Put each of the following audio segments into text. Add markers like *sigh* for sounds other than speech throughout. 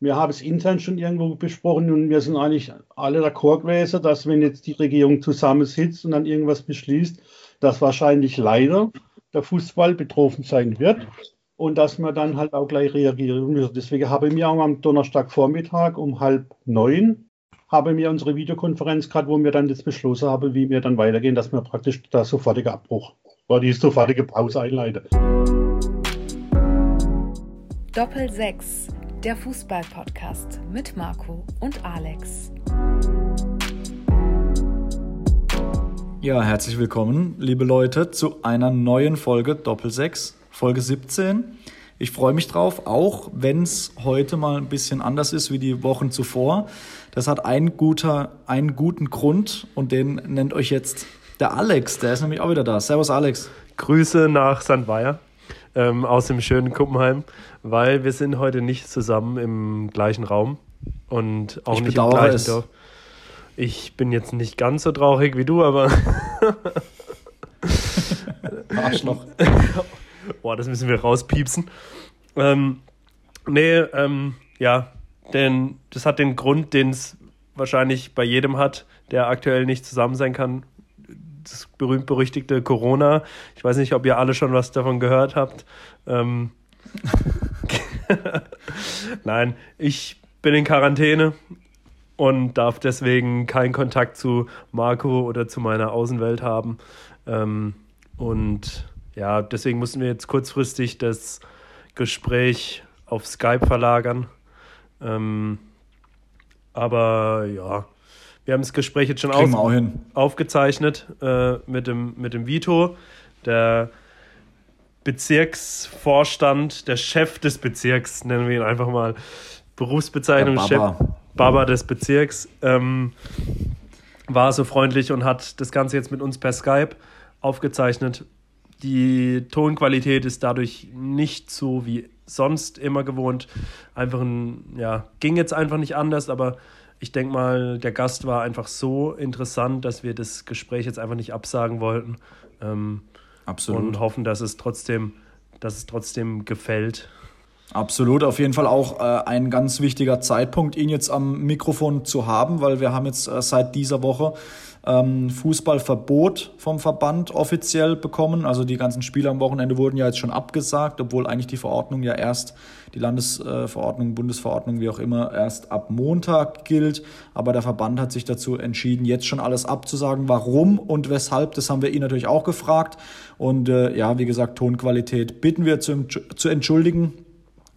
wir haben es intern schon irgendwo besprochen und wir sind eigentlich alle d'accord gewesen, dass wenn jetzt die Regierung zusammensitzt und dann irgendwas beschließt, dass wahrscheinlich leider der Fußball betroffen sein wird und dass man dann halt auch gleich reagieren muss. Deswegen habe ich mir auch am Donnerstagvormittag um halb neun habe mir unsere Videokonferenz gerade, wo wir dann jetzt beschlossen haben, wie wir dann weitergehen, dass wir praktisch da sofortige Abbruch oder die sofortige Pause einleiten. Doppel 6, der Fußball-Podcast mit Marco und Alex. Ja, herzlich willkommen, liebe Leute, zu einer neuen Folge Doppel 6, Folge 17. Ich freue mich drauf, auch wenn es heute mal ein bisschen anders ist wie die Wochen zuvor. Das hat einen, guter, einen guten Grund und den nennt euch jetzt der Alex. Der ist nämlich auch wieder da. Servus, Alex. Grüße nach St. Ähm, aus dem schönen Kuppenheim, weil wir sind heute nicht zusammen im gleichen Raum und auch ich nicht im gleichen es. Dorf. Ich bin jetzt nicht ganz so traurig wie du, aber. *laughs* Arschloch. *laughs* Boah, das müssen wir rauspiepsen. Ähm, nee, ähm, ja, denn das hat den Grund, den es wahrscheinlich bei jedem hat, der aktuell nicht zusammen sein kann. Das berühmt-berüchtigte Corona. Ich weiß nicht, ob ihr alle schon was davon gehört habt. Ähm *laughs* Nein, ich bin in Quarantäne und darf deswegen keinen Kontakt zu Marco oder zu meiner Außenwelt haben. Ähm, und ja, deswegen mussten wir jetzt kurzfristig das Gespräch auf Skype verlagern. Ähm, aber ja, wir haben das Gespräch jetzt schon auf, aufgezeichnet äh, mit, dem, mit dem Vito, der Bezirksvorstand, der Chef des Bezirks, nennen wir ihn einfach mal. Berufsbezeichnung, Baba. Chef Baba des Bezirks, ähm, war so freundlich und hat das Ganze jetzt mit uns per Skype aufgezeichnet. Die Tonqualität ist dadurch nicht so wie sonst immer gewohnt. Einfach ein, ja, ging jetzt einfach nicht anders, aber ich denke mal, der Gast war einfach so interessant, dass wir das Gespräch jetzt einfach nicht absagen wollten. Ähm, Absolut. Und hoffen, dass es trotzdem, dass es trotzdem gefällt. Absolut, auf jeden Fall auch äh, ein ganz wichtiger Zeitpunkt, ihn jetzt am Mikrofon zu haben, weil wir haben jetzt äh, seit dieser Woche ähm, Fußballverbot vom Verband offiziell bekommen. Also die ganzen Spiele am Wochenende wurden ja jetzt schon abgesagt, obwohl eigentlich die Verordnung ja erst, die Landesverordnung, Bundesverordnung, wie auch immer, erst ab Montag gilt. Aber der Verband hat sich dazu entschieden, jetzt schon alles abzusagen. Warum und weshalb, das haben wir ihn natürlich auch gefragt. Und äh, ja, wie gesagt, Tonqualität bitten wir zu, zu entschuldigen.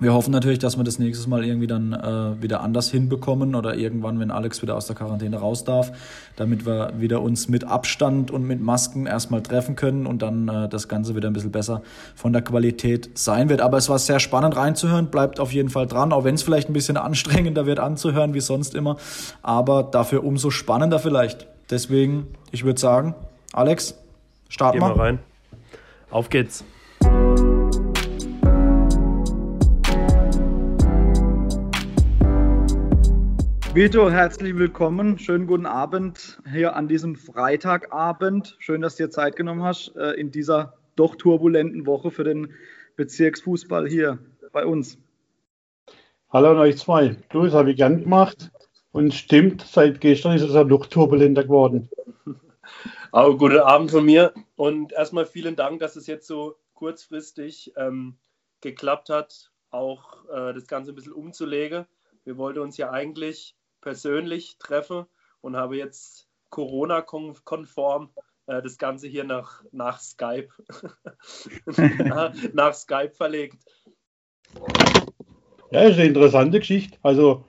Wir hoffen natürlich, dass wir das nächstes Mal irgendwie dann äh, wieder anders hinbekommen oder irgendwann, wenn Alex wieder aus der Quarantäne raus darf, damit wir wieder uns mit Abstand und mit Masken erstmal treffen können und dann äh, das Ganze wieder ein bisschen besser von der Qualität sein wird. Aber es war sehr spannend reinzuhören, bleibt auf jeden Fall dran, auch wenn es vielleicht ein bisschen *laughs* anstrengender wird anzuhören, wie sonst immer, aber dafür umso spannender vielleicht. Deswegen, ich würde sagen, Alex, starten wir. Geh mal rein. Auf geht's. Vito, herzlich willkommen. Schönen guten Abend hier an diesem Freitagabend. Schön, dass du dir Zeit genommen hast äh, in dieser doch turbulenten Woche für den Bezirksfußball hier bei uns. Hallo an euch zwei. Du, das habe ich gern gemacht. Und stimmt, seit gestern ist es ja noch turbulenter geworden. *laughs* Aber guten Abend von mir. Und erstmal vielen Dank, dass es jetzt so kurzfristig ähm, geklappt hat, auch äh, das Ganze ein bisschen umzulegen. Wir wollten uns ja eigentlich persönlich treffe und habe jetzt Corona-konform äh, das Ganze hier nach, nach Skype, *laughs* nach, nach Skype verlegt. Ja, ist eine interessante Geschichte. Also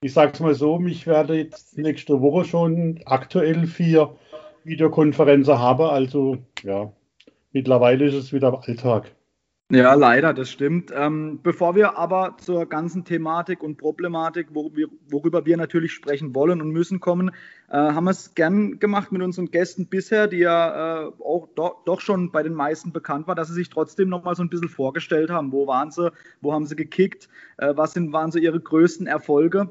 ich sage es mal so, ich werde jetzt nächste Woche schon aktuell vier Videokonferenzen haben. Also ja, mittlerweile ist es wieder Alltag. Ja, leider, das stimmt. Ähm, bevor wir aber zur ganzen Thematik und Problematik, worüber wir natürlich sprechen wollen und müssen kommen, äh, haben wir es gern gemacht mit unseren Gästen bisher, die ja äh, auch do, doch schon bei den meisten bekannt war, dass sie sich trotzdem nochmal so ein bisschen vorgestellt haben. Wo waren sie, wo haben sie gekickt, äh, was sind, waren so ihre größten Erfolge?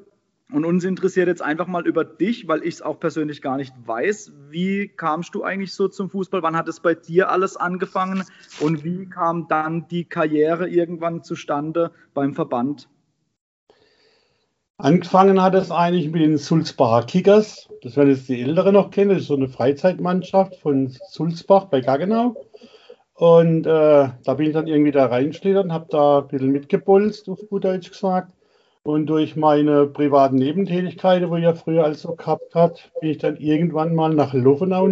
Und uns interessiert jetzt einfach mal über dich, weil ich es auch persönlich gar nicht weiß. Wie kamst du eigentlich so zum Fußball? Wann hat es bei dir alles angefangen? Und wie kam dann die Karriere irgendwann zustande beim Verband? Angefangen hat es eigentlich mit den Sulzbacher Kickers. Das werden jetzt die Ältere noch kennen. Das ist so eine Freizeitmannschaft von Sulzbach bei Gaggenau. Und äh, da bin ich dann irgendwie da reinschlittert und habe da ein bisschen mitgebolzt, auf gut Deutsch gesagt. Und durch meine privaten Nebentätigkeiten, wo ich ja früher also gehabt hat, bin ich dann irgendwann mal nach Luffenau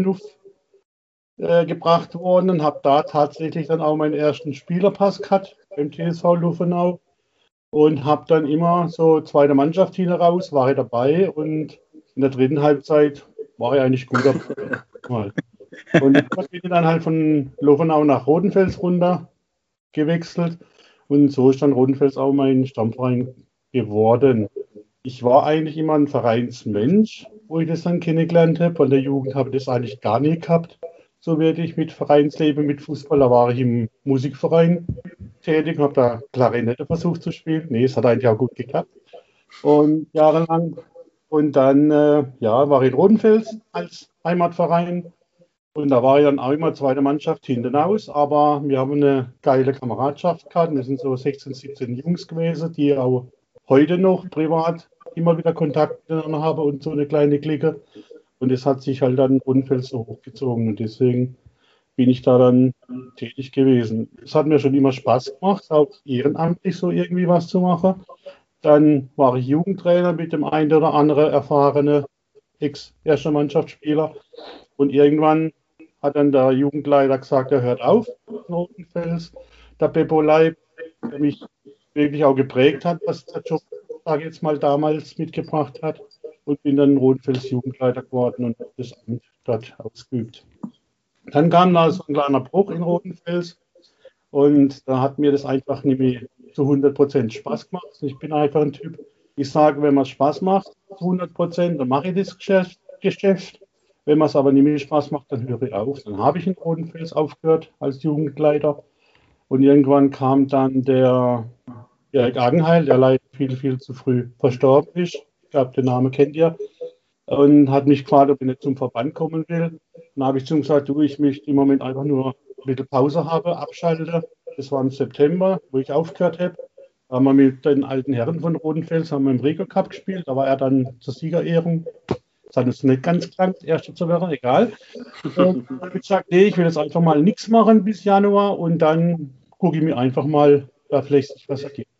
äh, gebracht worden und habe da tatsächlich dann auch meinen ersten Spielerpass gehabt beim TSV Luffenau und habe dann immer so zweite Mannschaft hin raus, war ich dabei und in der dritten Halbzeit war ich eigentlich gut dabei. *laughs* und ich bin dann halt von Lovenau nach Rodenfels runter gewechselt und so ist dann Rodenfels auch mein Stammverein geworden. Ich war eigentlich immer ein Vereinsmensch, wo ich das dann kennengelernt habe. Von der Jugend habe ich das eigentlich gar nie gehabt. So werde ich mit Vereinsleben, mit Fußball. Da war ich im Musikverein tätig, habe da Klarinette versucht zu spielen. Nee, es hat eigentlich auch gut geklappt. Und jahrelang. Und dann äh, ja, war ich in Rodenfels als Heimatverein. Und da war ich dann auch immer zweite Mannschaft hinten aus. Aber wir haben eine geile Kameradschaft gehabt. Wir sind so 16, 17 Jungs gewesen, die auch heute noch privat immer wieder Kontakt miteinander haben und so eine kleine Clique. Und es hat sich halt dann Rundfeld so hochgezogen. Und deswegen bin ich da dann tätig gewesen. Es hat mir schon immer Spaß gemacht, auch ehrenamtlich so irgendwie was zu machen. Dann war ich Jugendtrainer mit dem einen oder anderen erfahrenen Ex-Erster Mannschaftsspieler. Und irgendwann hat dann der Jugendleiter gesagt, er hört auf, Rotenfels, der Beppo Leib, der mich wirklich auch geprägt hat, was der Job, sage jetzt mal, damals mitgebracht hat. Und bin dann Rotenfels Jugendleiter geworden und das Amt dort ausgeübt. Dann kam da so ein kleiner Bruch in Rotenfels und da hat mir das einfach nicht mehr zu 100% Spaß gemacht. Ich bin einfach ein Typ, ich sage, wenn man Spaß macht, zu 100%, dann mache ich das Geschäft. Wenn man es aber nicht mehr Spaß macht, dann höre ich auf. Dann habe ich in Rotenfels aufgehört als Jugendleiter. Und irgendwann kam dann der Erik Agenheil, der leider viel, viel zu früh verstorben ist. Ich glaube, den Namen kennt ihr und hat mich gefragt, ob ich nicht zum Verband kommen will. Dann habe ich zu ihm gesagt, du, ich möchte im Moment einfach nur ein bisschen Pause haben, abschalte. Das war im September, wo ich aufgehört habe. Da haben wir mit den alten Herren von Rodenfels haben wir im Rico Cup gespielt. Da war er dann zur Siegerehrung. Das hat uns nicht ganz gelangt, erster zu werden, egal. Und dann habe ich gesagt, nee, ich will jetzt einfach mal nichts machen bis Januar und dann gucke ich mir einfach mal, da vielleicht was ergibt.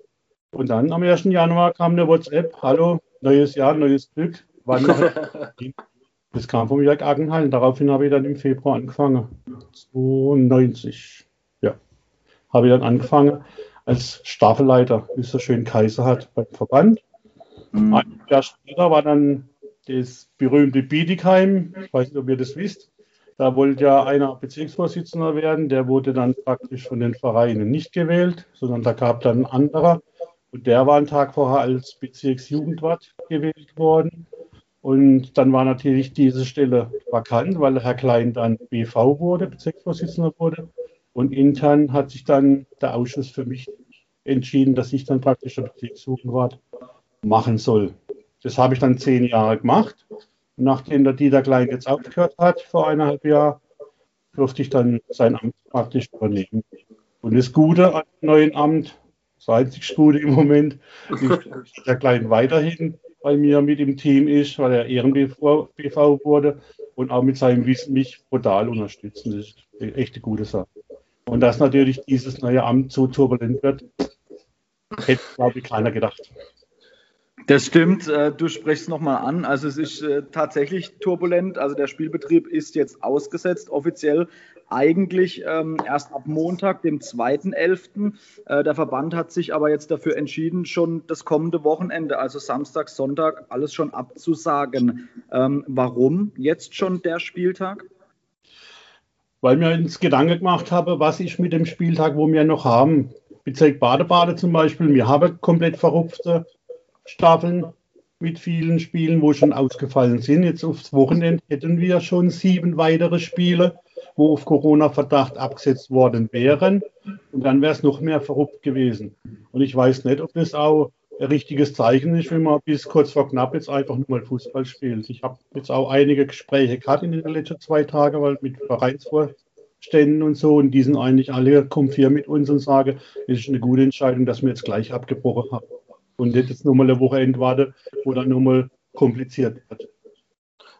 Und dann am 1. Januar kam eine WhatsApp, hallo, neues Jahr, neues Glück. Wann *laughs* das kam vom Jörg Agenhallen. Daraufhin habe ich dann im Februar angefangen. 92. Ja. Habe ich dann angefangen als Staffelleiter, wie es so schön Kaiser hat beim Verband. Mhm. Ein Jahr später war dann das berühmte Bietigheim. Ich weiß nicht, ob ihr das wisst. Da wollte ja einer Bezirksvorsitzender werden. Der wurde dann praktisch von den Vereinen nicht gewählt, sondern da gab dann ein anderer. Und der war einen Tag vorher als Bezirksjugendwart gewählt worden. Und dann war natürlich diese Stelle vakant, weil Herr Klein dann BV wurde, Bezirksvorsitzender wurde. Und intern hat sich dann der Ausschuss für mich entschieden, dass ich dann praktisch der Bezirksjugendwart machen soll. Das habe ich dann zehn Jahre gemacht. Und nachdem der Dieter Klein jetzt aufgehört hat, vor eineinhalb Jahren, durfte ich dann sein Amt praktisch übernehmen. Und das Gute an dem neuen Amt, das einzig Gute im Moment, der Klein *laughs* weiterhin bei mir mit im Team ist, weil er Ehren-BV wurde und auch mit seinem Wissen mich brutal unterstützen. Das ist eine echte gute Sache. Und dass natürlich dieses neue Amt so turbulent wird, hätte, glaube ich, keiner gedacht. Das stimmt, äh, du sprichst nochmal an. Also es ist äh, tatsächlich turbulent. Also der Spielbetrieb ist jetzt ausgesetzt offiziell eigentlich ähm, erst ab Montag, dem 2.11. Äh, der Verband hat sich aber jetzt dafür entschieden, schon das kommende Wochenende, also Samstag, Sonntag, alles schon abzusagen. Ähm, warum jetzt schon der Spieltag? Weil mir uns Gedanken gemacht habe, was ist mit dem Spieltag, wo wir noch haben. Bezirk Badebade zum Beispiel, wir haben komplett verrupfte Staffeln mit vielen Spielen, wo schon ausgefallen sind. Jetzt aufs Wochenende hätten wir schon sieben weitere Spiele wo auf Corona-Verdacht abgesetzt worden wären. Und dann wäre es noch mehr verrückt gewesen. Und ich weiß nicht, ob das auch ein richtiges Zeichen ist, wenn man bis kurz vor knapp jetzt einfach nur mal Fußball spielt. Ich habe jetzt auch einige Gespräche gehabt in den letzten zwei Tagen, weil mit Vereinsvorständen und so, und die sind eigentlich alle konfirm mit uns und sagen, es ist eine gute Entscheidung, dass wir jetzt gleich abgebrochen haben. und nicht jetzt nochmal eine Woche entwarte, wo dann nochmal kompliziert wird.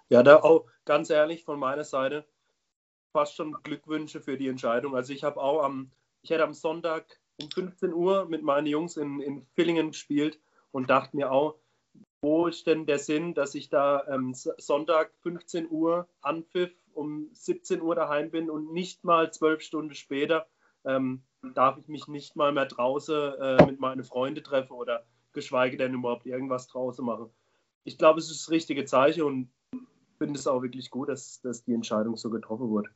Ja, da auch ganz ehrlich von meiner Seite fast schon Glückwünsche für die Entscheidung. Also ich habe auch am, ich hätte am Sonntag um 15 Uhr mit meinen Jungs in, in Villingen gespielt und dachte mir auch, wo ist denn der Sinn, dass ich da ähm, Sonntag 15 Uhr Anpfiff um 17 Uhr daheim bin und nicht mal zwölf Stunden später ähm, darf ich mich nicht mal mehr draußen äh, mit meinen Freunden treffen oder geschweige denn überhaupt irgendwas draußen machen. Ich glaube, es ist das richtige Zeichen und finde es auch wirklich gut, dass, dass die Entscheidung so getroffen wurde.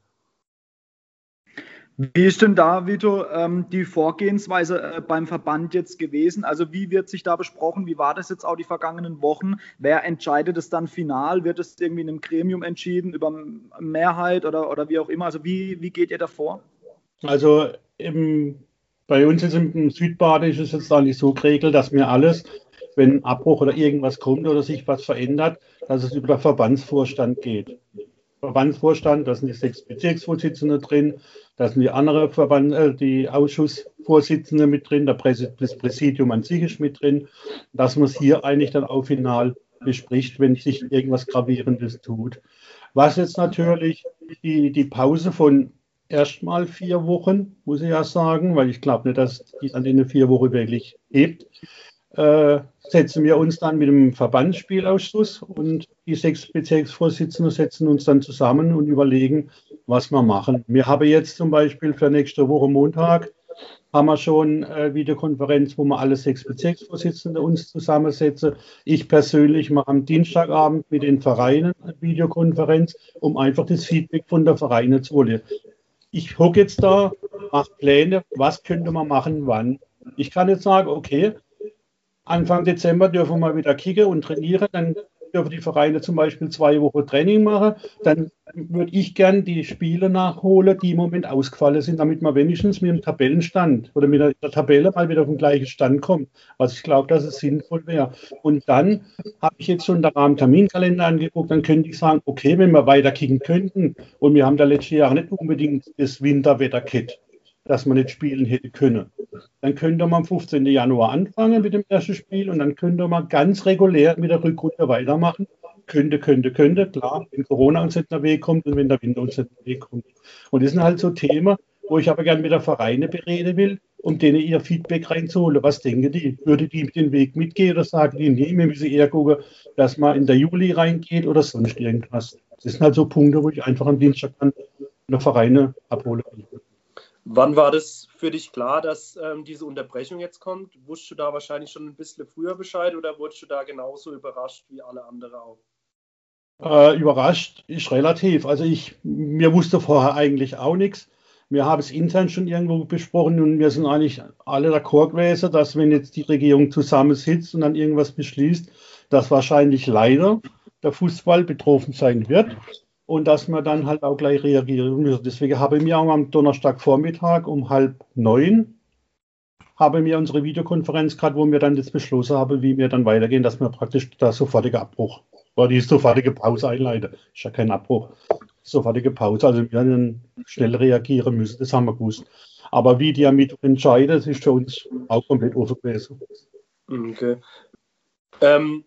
Wie ist denn da, Vito, ähm, die Vorgehensweise äh, beim Verband jetzt gewesen? Also wie wird sich da besprochen? Wie war das jetzt auch die vergangenen Wochen? Wer entscheidet es dann final? Wird es irgendwie in einem Gremium entschieden über Mehrheit oder, oder wie auch immer? Also wie, wie geht ihr da vor? Also im, bei uns ist im Südbad ist es jetzt da nicht so geregelt, dass mir alles, wenn Abbruch oder irgendwas kommt oder sich was verändert, dass es über den Verbandsvorstand geht. Verbandsvorstand, da sind die sechs Bezirksvorsitzende drin, da sind die anderen Verband, äh, die Ausschussvorsitzende mit drin, das Präsidium an sich ist mit drin, dass man es hier eigentlich dann auch final bespricht, wenn sich irgendwas Gravierendes tut. Was jetzt natürlich die, die Pause von erstmal vier Wochen, muss ich ja sagen, weil ich glaube nicht, dass die an den vier Wochen wirklich hebt. Äh, setzen wir uns dann mit dem Verbandsspielausschuss und die sechs Bezirksvorsitzenden setzen uns dann zusammen und überlegen, was wir machen. Wir haben jetzt zum Beispiel für nächste Woche Montag haben wir schon äh, Videokonferenz, wo wir alle sechs Bezirksvorsitzende uns zusammensetzen. Ich persönlich mache am Dienstagabend mit den Vereinen eine Videokonferenz, um einfach das Feedback von der Vereine zu holen ich hocke jetzt da, mache Pläne, was könnte man machen, wann. Ich kann jetzt sagen, okay, Anfang Dezember dürfen wir wieder kicken und trainieren, dann dürfen die Vereine zum Beispiel zwei Wochen Training machen, dann würde ich gern die Spiele nachholen, die im Moment ausgefallen sind, damit man wenigstens mit dem Tabellenstand oder mit der Tabelle mal wieder auf den gleichen Stand kommt, was ich glaube, dass es sinnvoll wäre. Und dann habe ich jetzt schon den Rahmenterminkalender angeguckt, dann könnte ich sagen, okay, wenn wir weiter kicken könnten und wir haben da letzte Jahre nicht unbedingt das Winterwetter-Kit, dass man nicht spielen hätte können. Dann könnte man am 15. Januar anfangen mit dem ersten Spiel und dann könnte man ganz regulär mit der Rückrunde weitermachen. Könnte, könnte, könnte, klar, wenn Corona uns nicht in den Weg kommt und wenn der Winter uns nicht in den Weg kommt. Und das sind halt so Themen, wo ich aber gerne mit der Vereine bereden will, um denen ihr Feedback reinzuholen. Was denken die? Würde die den Weg mitgehen oder sagen die, nee, wir müssen eher gucken, dass man in der Juli reingeht oder sonst irgendwas. Das sind halt so Punkte, wo ich einfach am Dienstag dann eine Vereine abhole. Wann war das für dich klar, dass ähm, diese Unterbrechung jetzt kommt? Wusstest du da wahrscheinlich schon ein bisschen früher Bescheid oder wurdest du da genauso überrascht wie alle anderen auch? Äh, überrascht ist relativ. Also ich, mir wusste vorher eigentlich auch nichts. Wir haben es intern schon irgendwo besprochen und wir sind eigentlich alle d'accord gewesen, dass wenn jetzt die Regierung zusammensitzt und dann irgendwas beschließt, dass wahrscheinlich leider der Fußball betroffen sein wird und dass man dann halt auch gleich reagieren müssen. Deswegen habe ich mir auch am Donnerstagvormittag um halb neun habe mir unsere Videokonferenz gerade, wo wir dann das beschlossen haben, wie wir dann weitergehen, dass wir praktisch da sofortige Abbruch oder die sofortige Pause einleiten. Ist ja kein Abbruch. Sofortige Pause. Also wir dann schnell reagieren müssen. Das haben wir gewusst. Aber wie die damit entscheiden, das ist für uns auch komplett offen gewesen. Okay. Ähm,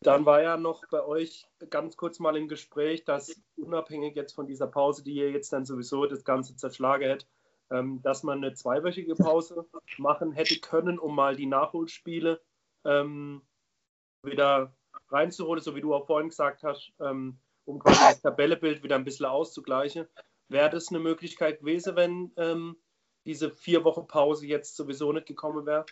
dann war ja noch bei euch ganz kurz mal im Gespräch, dass unabhängig jetzt von dieser Pause, die ihr jetzt dann sowieso das Ganze zerschlagen hätte, ähm, dass man eine zweiwöchige Pause machen hätte können, um mal die Nachholspiele ähm, wieder reinzuholen, so wie du auch vorhin gesagt hast, ähm, um quasi das Tabellebild wieder ein bisschen auszugleichen. Wäre das eine Möglichkeit gewesen, wenn ähm, diese vier Wochen Pause jetzt sowieso nicht gekommen wäre?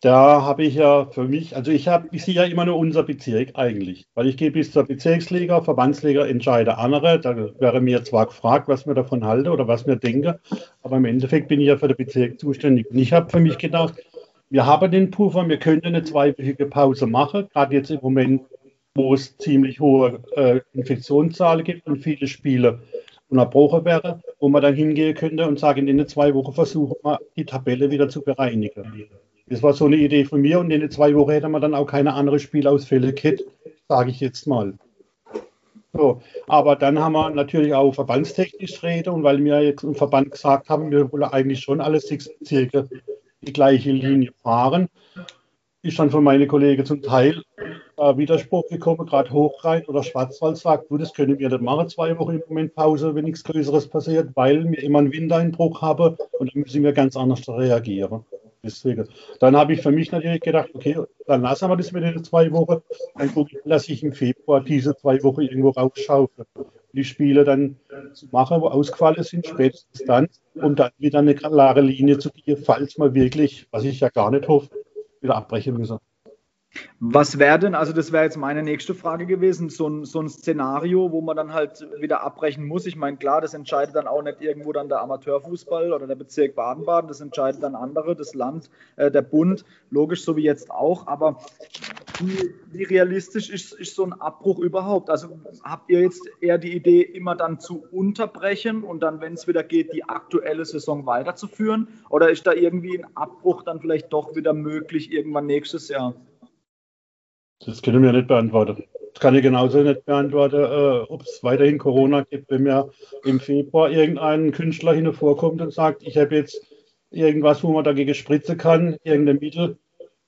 Da habe ich ja für mich, also ich habe, ich sehe ja immer nur unser Bezirk eigentlich, weil ich gehe bis zur Bezirksliga, Verbandsliga entscheide andere. Da wäre mir zwar gefragt, was mir davon halte oder was mir denke, aber im Endeffekt bin ich ja für den Bezirk zuständig. Und ich habe für mich gedacht, wir haben den Puffer, wir können eine zweiwöchige Pause machen, gerade jetzt im Moment, wo es ziemlich hohe äh, Infektionszahlen gibt und viele Spiele unterbrochen wäre, wo man dann hingehen könnte und sagen, in den zwei Wochen versuchen wir, die Tabelle wieder zu bereinigen. Das war so eine Idee von mir und in den zwei Wochen hätte man dann auch keine anderen Spielausfälle gehabt, sage ich jetzt mal. So, aber dann haben wir natürlich auch verbandstechnisch reden und weil wir jetzt im Verband gesagt haben, wir wollen eigentlich schon alle sechs Bezirke die gleiche Linie fahren, ist dann von meinen Kollegen zum Teil äh, Widerspruch gekommen, gerade Hochrhein oder Schwarzwald sagt, du, das können wir nicht machen, zwei Wochen im Moment Pause, wenn nichts Größeres passiert, weil wir immer einen Windeinbruch haben und dann müssen wir ganz anders reagieren. Deswegen. Dann habe ich für mich natürlich gedacht, okay, dann lassen wir das mit den zwei Wochen. Dann gucke ich, dass ich im Februar diese zwei Wochen irgendwo rausschaufe. Die Spiele dann zu machen, wo ausgefallen sind, spätestens dann, um dann wieder eine klare Linie zu geben, falls man wirklich, was ich ja gar nicht hoffe, wieder abbrechen müssen. Was wäre denn, also das wäre jetzt meine nächste Frage gewesen, so ein, so ein Szenario, wo man dann halt wieder abbrechen muss. Ich meine, klar, das entscheidet dann auch nicht irgendwo dann der Amateurfußball oder der Bezirk Baden-Baden, das entscheidet dann andere, das Land, äh, der Bund, logisch, so wie jetzt auch. Aber wie, wie realistisch ist, ist so ein Abbruch überhaupt? Also habt ihr jetzt eher die Idee, immer dann zu unterbrechen und dann, wenn es wieder geht, die aktuelle Saison weiterzuführen? Oder ist da irgendwie ein Abbruch dann vielleicht doch wieder möglich irgendwann nächstes Jahr? Das können wir nicht beantworten. Das kann ich genauso nicht beantworten, äh, ob es weiterhin Corona gibt, wenn mir im Februar irgendein Künstler hin vorkommt und sagt, ich habe jetzt irgendwas, wo man dagegen spritzen kann, irgendein Mittel,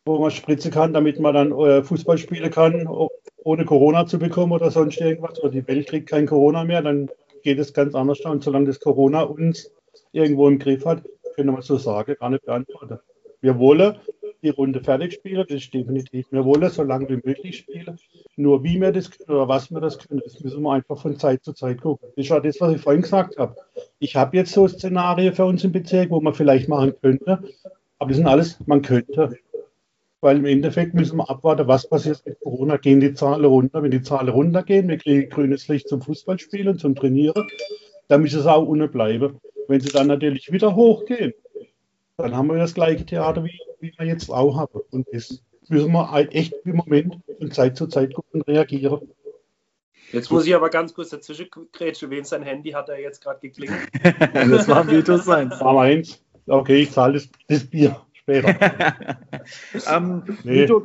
wo man spritzen kann, damit man dann äh, Fußball spielen kann, ohne Corona zu bekommen oder sonst irgendwas, oder die Welt kriegt kein Corona mehr, dann geht es ganz anders. Und solange das Corona uns irgendwo im Griff hat, können wir so sagen, gar nicht beantworten. Wir wollen die Runde fertig spielen, das ist definitiv. Wir wollen so lange wie möglich spielen. Nur wie wir das können oder was wir das können, das müssen wir einfach von Zeit zu Zeit gucken. Das ist ja das, was ich vorhin gesagt habe. Ich habe jetzt so Szenarien für uns im Bezirk, wo man vielleicht machen könnte, aber das sind alles, man könnte. Weil im Endeffekt müssen wir abwarten, was passiert mit Corona. Gehen die Zahlen runter? Wenn die Zahlen runtergehen, wir kriegen grünes Licht zum Fußballspielen, zum Trainieren, dann müssen sie auch ohne bleiben. Wenn sie dann natürlich wieder hochgehen, dann haben wir das gleiche Theater, wie, wie wir jetzt auch haben. Und das müssen wir halt echt im Moment von Zeit zu Zeit gucken und reagieren. Jetzt muss ich aber ganz kurz dazwischen grätschen. Wen sein Handy hat er jetzt gerade geklingelt? *laughs* das war Vitus sein. War meins. Okay, ich zahle das, das Bier später. *laughs* ähm, nee. Vito,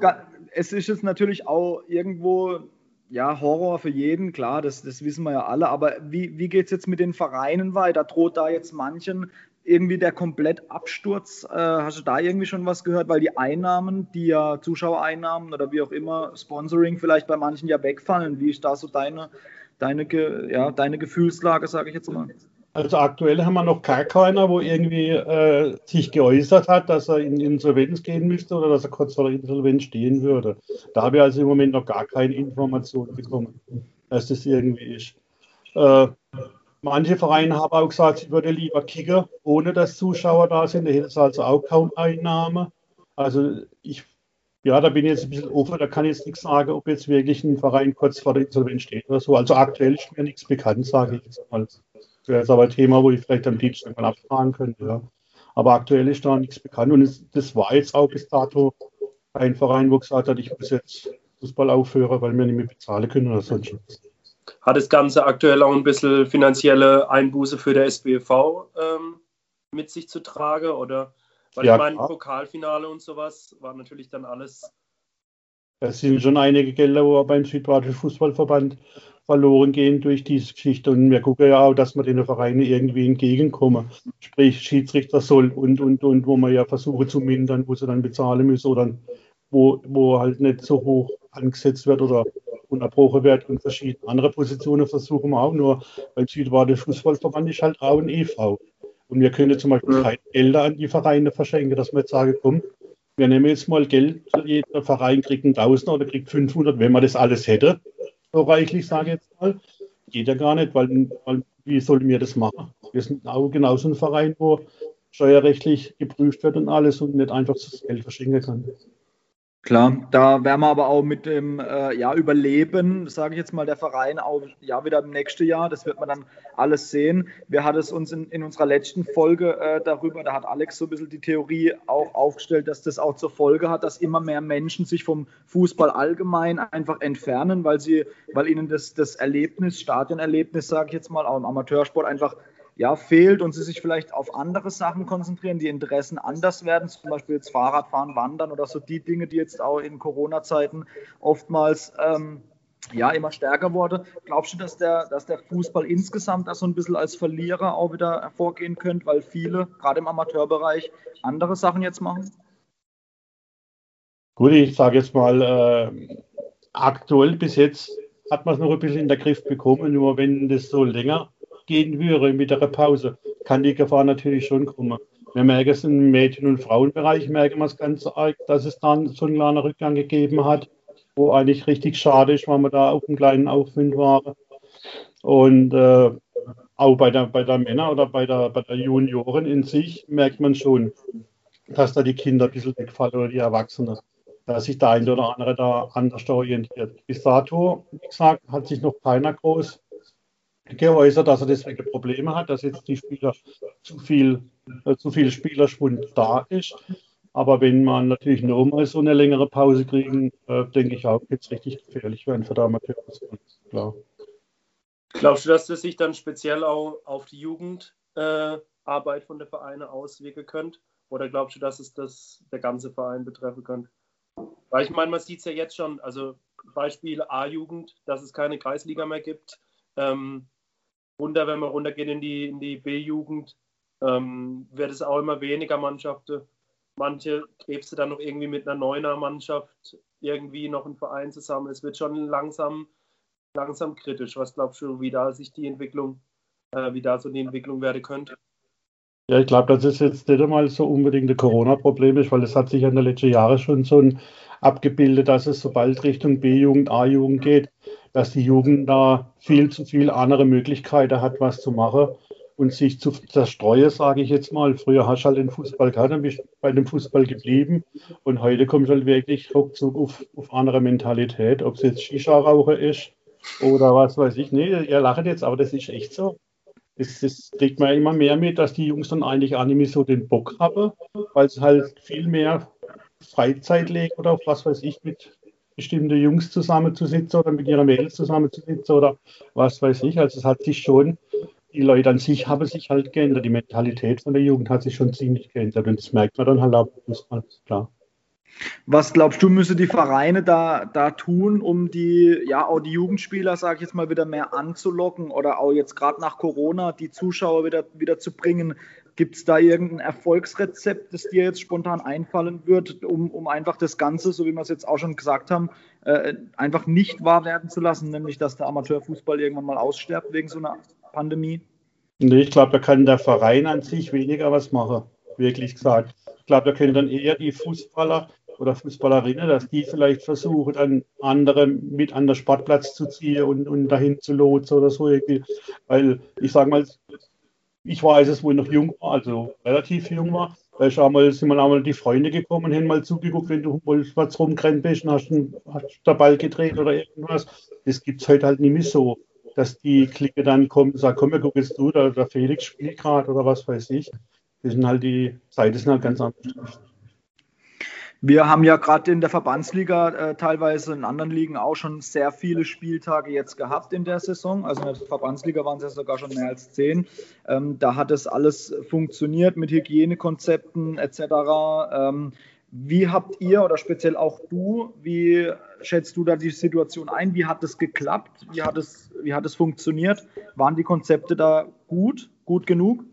es ist jetzt natürlich auch irgendwo ja, Horror für jeden, klar, das, das wissen wir ja alle. Aber wie, wie geht es jetzt mit den Vereinen weiter? Droht da jetzt manchen irgendwie der Komplettabsturz? Äh, hast du da irgendwie schon was gehört? Weil die Einnahmen, die ja Zuschauereinnahmen oder wie auch immer, Sponsoring vielleicht bei manchen ja wegfallen. Wie ist da so deine, deine, ja, deine Gefühlslage, sage ich jetzt mal? Also aktuell haben wir noch gar keiner, wo irgendwie äh, sich geäußert hat, dass er in Insolvenz gehen müsste oder dass er kurz vor der Insolvenz stehen würde. Da habe ich also im Moment noch gar keine Informationen bekommen, dass das irgendwie ist. Äh, Manche Vereine haben auch gesagt, sie würden lieber kicken, ohne dass Zuschauer da sind. Da hätte es also auch kaum Einnahme. Also ich, ja, da bin ich jetzt ein bisschen offen, da kann ich jetzt nichts sagen, ob jetzt wirklich ein Verein kurz vor der Insolvenz steht oder so. Also aktuell ist mir nichts bekannt, sage ich jetzt mal. Das wäre jetzt aber ein Thema, wo ich vielleicht am Dienstag mal abfragen könnte. Ja. Aber aktuell ist da nichts bekannt und es, das war jetzt auch bis dato ein Verein, wo gesagt hat, ich muss jetzt Fußball aufhören, weil wir nicht mehr bezahlen können oder sonst was hat das Ganze aktuell auch ein bisschen finanzielle Einbuße für der SBV ähm, mit sich zu tragen? Oder weil ja, ich meine, Pokalfinale und sowas war natürlich dann alles. Es sind schon einige Gelder, wo beim Südbadischen Fußballverband verloren gehen durch diese Geschichte. Und wir gucken ja auch, dass wir den Vereinen irgendwie entgegenkommen. Sprich, Schiedsrichter soll und, und, und, wo man ja versuche zu mindern, wo sie dann bezahlen müssen oder wo, wo halt nicht so hoch angesetzt wird oder unterbrochen wird und verschiedene andere Positionen versuchen wir auch nur, weil Südbaden Fußballverband ist halt auch ein e.V. Und wir können zum Beispiel keine Gelder an die Vereine verschenken, dass wir jetzt sagen, komm, wir nehmen jetzt mal Geld, jeder Verein kriegt 1000 oder kriegt 500, wenn man das alles hätte, so reichlich sage ich jetzt mal. Geht ja gar nicht, weil, weil wie sollen wir das machen? Wir sind auch genauso ein Verein, wo steuerrechtlich geprüft wird und alles und nicht einfach das Geld verschenken kann. Klar, da werden wir aber auch mit dem äh, ja, Überleben, sage ich jetzt mal, der Verein auch ja wieder im nächsten Jahr. Das wird man dann alles sehen. Wir hatten es uns in, in unserer letzten Folge äh, darüber, da hat Alex so ein bisschen die Theorie auch aufgestellt, dass das auch zur Folge hat, dass immer mehr Menschen sich vom Fußball allgemein einfach entfernen, weil sie, weil ihnen das, das Erlebnis, Stadionerlebnis, sage ich jetzt mal, auch im Amateursport einfach ja, fehlt und sie sich vielleicht auf andere Sachen konzentrieren, die Interessen anders werden, zum Beispiel jetzt Fahrradfahren, Wandern oder so die Dinge, die jetzt auch in Corona-Zeiten oftmals ähm, ja, immer stärker wurde. Glaubst du, dass der, dass der Fußball insgesamt da so ein bisschen als Verlierer auch wieder hervorgehen könnte, weil viele, gerade im Amateurbereich, andere Sachen jetzt machen? Gut, ich sage jetzt mal, äh, aktuell bis jetzt hat man es noch ein bisschen in der Griff bekommen, nur wenn das so länger gehen würde mit der Pause, kann die Gefahr natürlich schon kommen. Wir merken es im Mädchen- und Frauenbereich, merken wir es ganz arg, dass es dann so einen kleinen Rückgang gegeben hat, wo eigentlich richtig schade ist, weil wir da auf einem kleinen Aufwind waren. Und äh, auch bei der, bei der Männer oder bei der, bei der Junioren in sich merkt man schon, dass da die Kinder ein bisschen wegfallen oder die Erwachsenen, dass sich der eine oder andere da anders orientiert. Bis dato, wie gesagt, hat sich noch keiner groß geäußert, dass er deswegen Probleme hat, dass jetzt die Spieler zu viel, äh, zu viel Spielerschwund da ist. Aber wenn man natürlich nur mal so eine längere Pause kriegen, äh, denke ich auch, wird es richtig gefährlich werden für die Amateure. Klar. Glaubst du, dass das sich dann speziell auch auf die Jugendarbeit äh, von der Vereine auswirken könnte? Oder glaubst du, dass es das der ganze Verein betreffen könnte? Weil ich meine, man sieht es ja jetzt schon, also Beispiel A-Jugend, dass es keine Kreisliga mehr gibt. Ähm, runter, wenn man runtergeht in die, in die B-Jugend, ähm, wird es auch immer weniger Mannschaften. Manche klebst du dann noch irgendwie mit einer Neuner-Mannschaft irgendwie noch einen Verein zusammen. Es wird schon langsam, langsam kritisch. Was glaubst du, wie da sich die Entwicklung, äh, wie da so die Entwicklung werden könnte? Ja, ich glaube, dass es jetzt nicht einmal so unbedingt ein Corona-Problem ist, weil es hat sich in den letzten Jahren schon so ein abgebildet, dass es sobald Richtung B-Jugend, A-Jugend geht, dass die Jugend da viel zu viel andere Möglichkeiten hat, was zu machen und sich zu zerstreuen, sage ich jetzt mal. Früher hast du halt den Fußball gehabt, dann bist du bei dem Fußball geblieben und heute kommt halt wirklich ruckzuck auf, auf andere Mentalität, ob es jetzt Shisha-Raucher ist oder was weiß ich. Nee, ihr lacht jetzt, aber das ist echt so. Das, das kriegt man immer mehr mit, dass die Jungs dann eigentlich auch nicht mehr so den Bock haben, weil es halt viel mehr Freizeit legen oder auf was weiß ich mit bestimmten Jungs zusammenzusitzen oder mit ihren Mädels zusammenzusitzen oder was weiß ich. Also es hat sich schon, die Leute an sich haben sich halt geändert. Die Mentalität von der Jugend hat sich schon ziemlich geändert und das merkt man dann halt auch Fußball, klar. Was glaubst du, müssen die Vereine da, da tun, um die, ja, auch die Jugendspieler, sage ich jetzt mal, wieder mehr anzulocken oder auch jetzt gerade nach Corona die Zuschauer wieder, wieder zu bringen? Gibt es da irgendein Erfolgsrezept, das dir jetzt spontan einfallen wird, um, um einfach das Ganze, so wie wir es jetzt auch schon gesagt haben, äh, einfach nicht wahr werden zu lassen, nämlich dass der Amateurfußball irgendwann mal aussterbt wegen so einer Pandemie? Nee, ich glaube, da kann der Verein an sich weniger was machen, wirklich gesagt. Ich glaube, da können dann eher die Fußballer oder Fußballerinnen, dass die vielleicht versuchen, dann andere mit an den Sportplatz zu ziehen und, und dahin zu lotsen oder so irgendwie. Weil ich sage mal, ich weiß es, wo ich noch jung war, also relativ jung war. Da ist einmal, sind mal einmal die Freunde gekommen haben mal zugeguckt, wenn du was rumgerannt bist und hast, hast den Ball gedreht oder irgendwas. Das gibt es heute halt nicht mehr so, dass die Clique dann kommt und sagt, komm, wir gucken jetzt du, der, der Felix spielt gerade oder was weiß ich. Das sind halt die Zeiten sind halt ganz anders. Wir haben ja gerade in der Verbandsliga äh, teilweise in anderen Ligen auch schon sehr viele Spieltage jetzt gehabt in der Saison. Also in der Verbandsliga waren es ja sogar schon mehr als zehn. Ähm, da hat es alles funktioniert mit Hygienekonzepten etc. Ähm, wie habt ihr oder speziell auch du, wie schätzt du da die Situation ein? Wie hat es geklappt? Wie hat es, wie hat es funktioniert? Waren die Konzepte da gut, gut genug?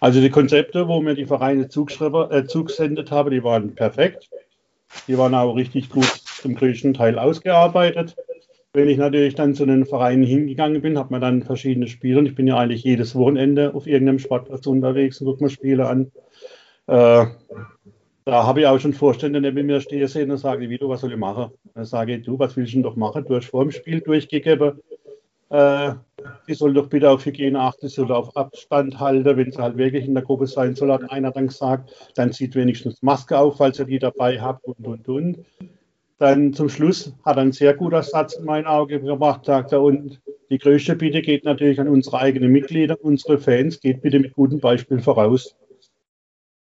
Also die Konzepte, wo mir die Vereine äh, zugesendet haben, die waren perfekt. Die waren auch richtig gut zum größten Teil ausgearbeitet. Wenn ich natürlich dann zu den Vereinen hingegangen bin, hat man dann verschiedene Spiele. Und ich bin ja eigentlich jedes Wochenende auf irgendeinem Sportplatz unterwegs und gucke mir Spiele an. Äh, da habe ich auch schon Vorstände neben mir stehen sehen und sage, wie du, was soll ich machen? Dann sage ich, du, was willst du denn doch machen? Du hast vor dem Spiel durchgegeben, äh, die soll doch bitte auf Hygiene achten, sie soll auf Abstand halten, wenn sie halt wirklich in der Gruppe sein soll, hat einer dann gesagt, dann zieht wenigstens Maske auf, falls ihr die dabei habt und und und. Dann zum Schluss hat er einen sehr guter Satz in mein Auge gebracht, sagt er, und die größte Bitte geht natürlich an unsere eigenen Mitglieder, unsere Fans, geht bitte mit gutem Beispiel voraus.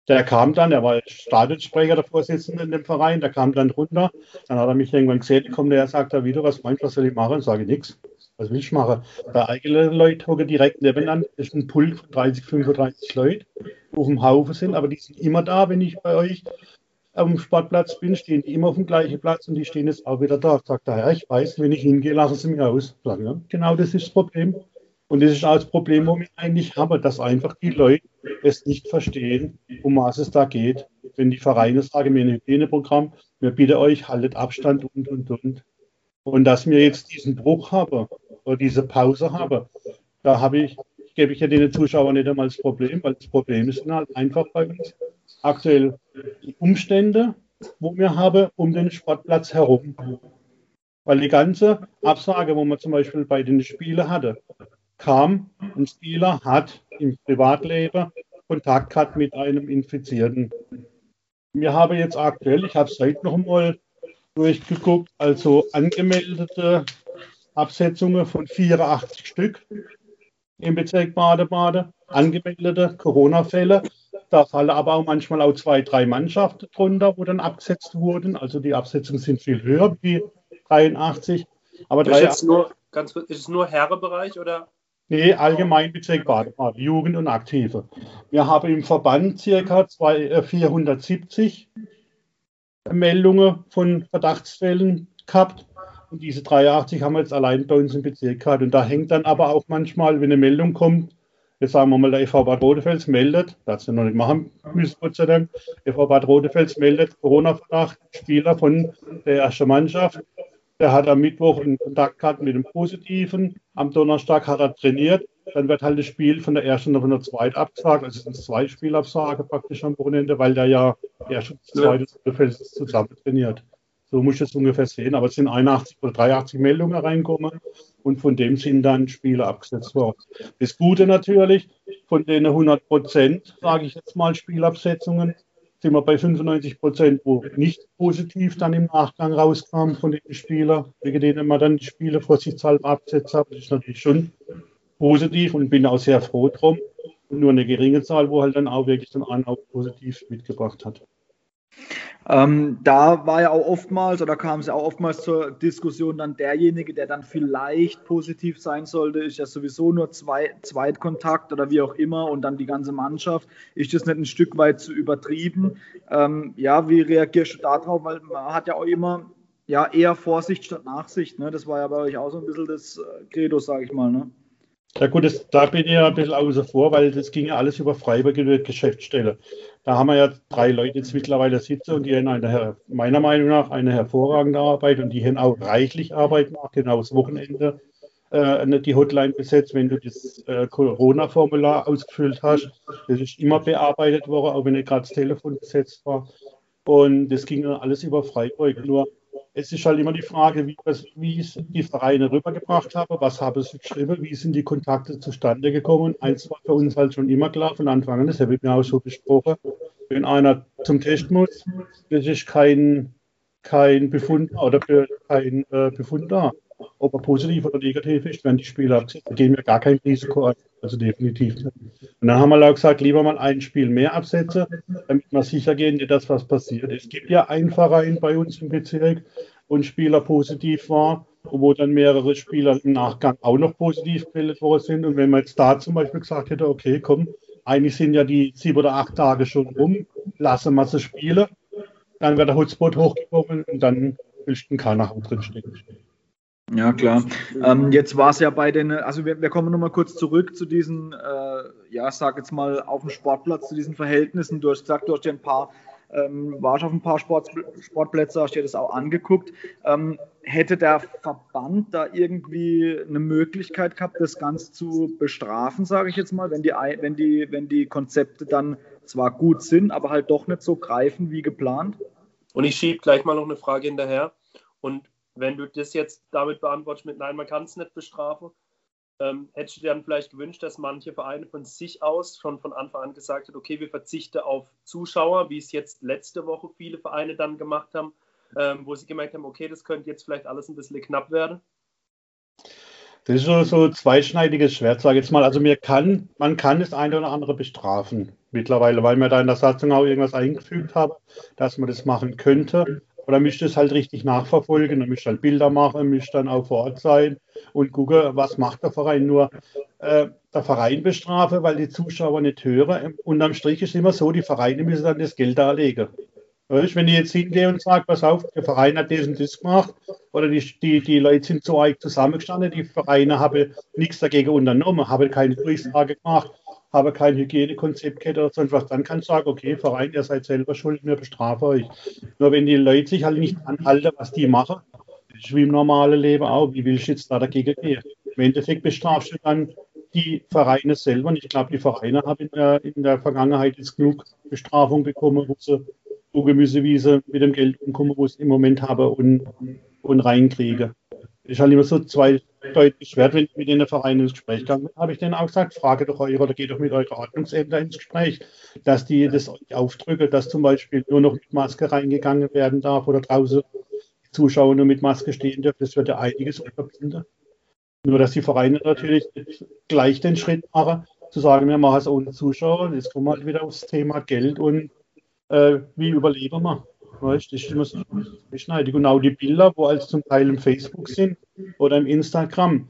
Der kam dann, er war Stadionsprecher, der Vorsitzende in dem Verein, der kam dann runter, dann hat er mich irgendwann gesehen, kommt er, sagt er wieder, was meinst du, was soll ich machen? Sage ich nichts. Was will ich machen? Der eigene Leute hocken direkt nebenan. Ist ein Pulk von 30, 35 Leuten, die auf dem Haufen sind, aber die sind immer da, wenn ich bei euch auf dem Sportplatz bin, stehen die immer auf dem gleichen Platz und die stehen jetzt auch wieder da. Sagt der Herr, ich weiß, wenn ich hingehe, lassen sie mich aus. Genau das ist das Problem. Und das ist auch das Problem, wo wir eigentlich haben, dass einfach die Leute es nicht verstehen, um was es da geht. wenn die Vereine sagen, wir haben ein Hygieneprogramm, wir bitten euch, haltet Abstand und, und, und. Und dass wir jetzt diesen Bruch haben oder diese Pause haben, da habe ich, gebe ich ja den Zuschauern nicht einmal das Problem, weil das Problem ist halt einfach bei uns aktuell die Umstände, wo wir haben um den Sportplatz herum. Weil die ganze Absage, wo man zum Beispiel bei den Spielen hatte, kam, ein Spieler hat im Privatleben Kontakt gehabt mit einem Infizierten. Wir haben jetzt aktuell, ich habe es heute noch mal durchgeguckt, also angemeldete Absetzungen von 84 Stück im Bezirk Bade-Bade, angemeldete Corona-Fälle. Da fallen aber auch manchmal auch zwei, drei Mannschaften drunter, wo dann abgesetzt wurden. Also die Absetzungen sind viel höher wie 83. Aber ist, jetzt nur, ganz, ist es nur Herrenbereich oder? Nee, Allgemeinbezirk Baden-Baden, Jugend und Aktive. Wir haben im Verband circa 470 äh, Meldungen von Verdachtsfällen gehabt. Und diese 83 haben wir jetzt allein bei uns im Bezirk gehabt. Und da hängt dann aber auch manchmal, wenn eine Meldung kommt, jetzt sagen wir mal, der EV Bad Rodefels meldet, das wir noch nicht machen müssen, Gott sei Dank, EV Bad Rodefels meldet Corona-Verdacht, Spieler von der ersten Mannschaft der hat am Mittwoch einen Kontakt gehabt mit dem Positiven. Am Donnerstag hat er trainiert. Dann wird halt das Spiel von der ersten von der zweiten abgesagt. Also es sind zwei Spielabsage praktisch am Wochenende, weil der ja erste und zweite ja. zusammen trainiert. So muss ich es ungefähr sehen. Aber es sind 81 oder 83 Meldungen reingekommen und von dem sind dann Spiele abgesetzt worden. Das Gute natürlich, von den 100 Prozent, sage ich jetzt mal, Spielabsetzungen, sind wir bei 95 Prozent, wo nicht positiv dann im Nachgang rauskam von den Spielern, wegen denen man dann die Spiele vorsichtshalber absetzt hat. Das ist natürlich schon positiv und bin auch sehr froh drum. Nur eine geringe Zahl, wo halt dann auch wirklich dann einen auch positiv mitgebracht hat. Ähm, da war ja auch oftmals oder kam es ja auch oftmals zur Diskussion dann derjenige, der dann vielleicht positiv sein sollte, ist ja sowieso nur zwei, Zweitkontakt oder wie auch immer und dann die ganze Mannschaft. Ist das nicht ein Stück weit zu übertrieben? Ähm, ja, wie reagierst du darauf? Weil man hat ja auch immer ja, eher Vorsicht statt Nachsicht. Ne? Das war ja bei euch auch so ein bisschen das äh, Credo, sage ich mal. Ne? Ja gut, das, da bin ich ja ein bisschen außer vor, weil das ging ja alles über Freiburger Geschäftsstelle. Da haben wir ja drei Leute jetzt mittlerweile sitzen und die haben eine, meiner Meinung nach eine hervorragende Arbeit und die haben auch reichlich Arbeit gemacht, genau das Wochenende äh, die Hotline besetzt, wenn du das äh, Corona-Formular ausgefüllt hast. Das ist immer bearbeitet worden, auch wenn nicht gerade das Telefon besetzt war. Und das ging dann alles über Freiburg. Nur es ist halt immer die Frage, wie, wie ich die Vereine rübergebracht habe, was habe ich geschrieben, wie sind die Kontakte zustande gekommen. Eins war für uns halt schon immer klar von Anfang an, das habe ich mir auch so besprochen. Wenn einer zum Test muss, das ist kein, kein Befund oder kein äh, Befund da. Ob er positiv oder negativ ist, wenn die Spieler abziehen, gehen wir gar kein Risiko ein. Also definitiv. Und dann haben wir auch gesagt, lieber mal ein Spiel mehr absetzen, damit wir sicher gehen, dass was passiert. Es gibt ja Verein bei uns im Bezirk, wo ein Spieler positiv war, wo dann mehrere Spieler im Nachgang auch noch positiv gemeldet worden sind. Und wenn man jetzt da zum Beispiel gesagt hätte, okay, komm, eigentlich sind ja die sieben oder acht Tage schon rum, lassen wir sie spielen, dann wäre der Hotspot hochgekommen und dann will keiner drin stecken. Ja, klar. Ähm, jetzt war es ja bei den, also wir, wir kommen nochmal kurz zurück zu diesen, äh, ja, sag jetzt mal auf dem Sportplatz, zu diesen Verhältnissen. Du hast gesagt, du hast dir ein paar, ähm, warst auf ein paar Sport, Sportplätze, hast dir das auch angeguckt. Ähm, hätte der Verband da irgendwie eine Möglichkeit gehabt, das Ganze zu bestrafen, sage ich jetzt mal, wenn die, wenn, die, wenn die Konzepte dann zwar gut sind, aber halt doch nicht so greifen wie geplant? Und ich schiebe gleich mal noch eine Frage hinterher. Und wenn du das jetzt damit beantwortest mit Nein, man kann es nicht bestrafen, ähm, hättest du dir dann vielleicht gewünscht, dass manche Vereine von sich aus schon von Anfang an gesagt hat, okay, wir verzichten auf Zuschauer, wie es jetzt letzte Woche viele Vereine dann gemacht haben, ähm, wo sie gemerkt haben, okay, das könnte jetzt vielleicht alles ein bisschen knapp werden? Das ist so, so zweischneidiges Schwert, sage ich jetzt mal. Also mir kann, man kann das eine oder andere bestrafen mittlerweile, weil wir da in der Satzung auch irgendwas eingefügt haben, dass man das machen könnte. Oder müsste es halt richtig nachverfolgen, dann müsste halt Bilder machen, müsste dann auch vor Ort sein und gucken, was macht der Verein. Nur äh, der Verein bestrafe, weil die Zuschauer nicht hören. Unterm Strich ist es immer so, die Vereine müssen dann das Geld darlegen. Weißt, wenn ich jetzt hingehe und sage, pass auf, der Verein hat diesen das gemacht oder die, die, die Leute sind so eigentlich zusammengestanden, die Vereine haben nichts dagegen unternommen, haben keine Durchsage gemacht habe kein Hygienekonzept gehabt oder sonst was, dann kann ich sagen, okay, Verein, ihr seid selber schuld, wir bestrafen euch. Nur wenn die Leute sich halt nicht anhalten, was die machen, das ist wie im normalen Leben auch, wie willst du jetzt da dagegen gehen? Im Endeffekt bestrafst du dann die Vereine selber. Und ich glaube, die Vereine haben in der, in der Vergangenheit jetzt genug Bestrafung bekommen, wo sie wie sie mit dem Geld umkommen, wo sie im Moment haben und, und reinkriegen. ist halt immer so zweideutig schwer, wenn ich mit den Vereinen ins Gespräch gegangen habe ich denen auch gesagt, frage doch eure oder geht doch mit eurer Ordnungsämter ins Gespräch, dass die das euch aufdrücken, dass zum Beispiel nur noch mit Maske reingegangen werden darf oder draußen Zuschauer nur mit Maske stehen dürfen. Das würde einiges unterbinden. Nur, dass die Vereine natürlich gleich den Schritt machen, zu sagen, wir machen es ohne Zuschauer. Jetzt kommen wir halt wieder aufs Thema Geld und äh, wie überleben wir. Weißt, das immer so beschneidig. Und auch die Bilder, wo als zum Teil im Facebook sind oder im Instagram.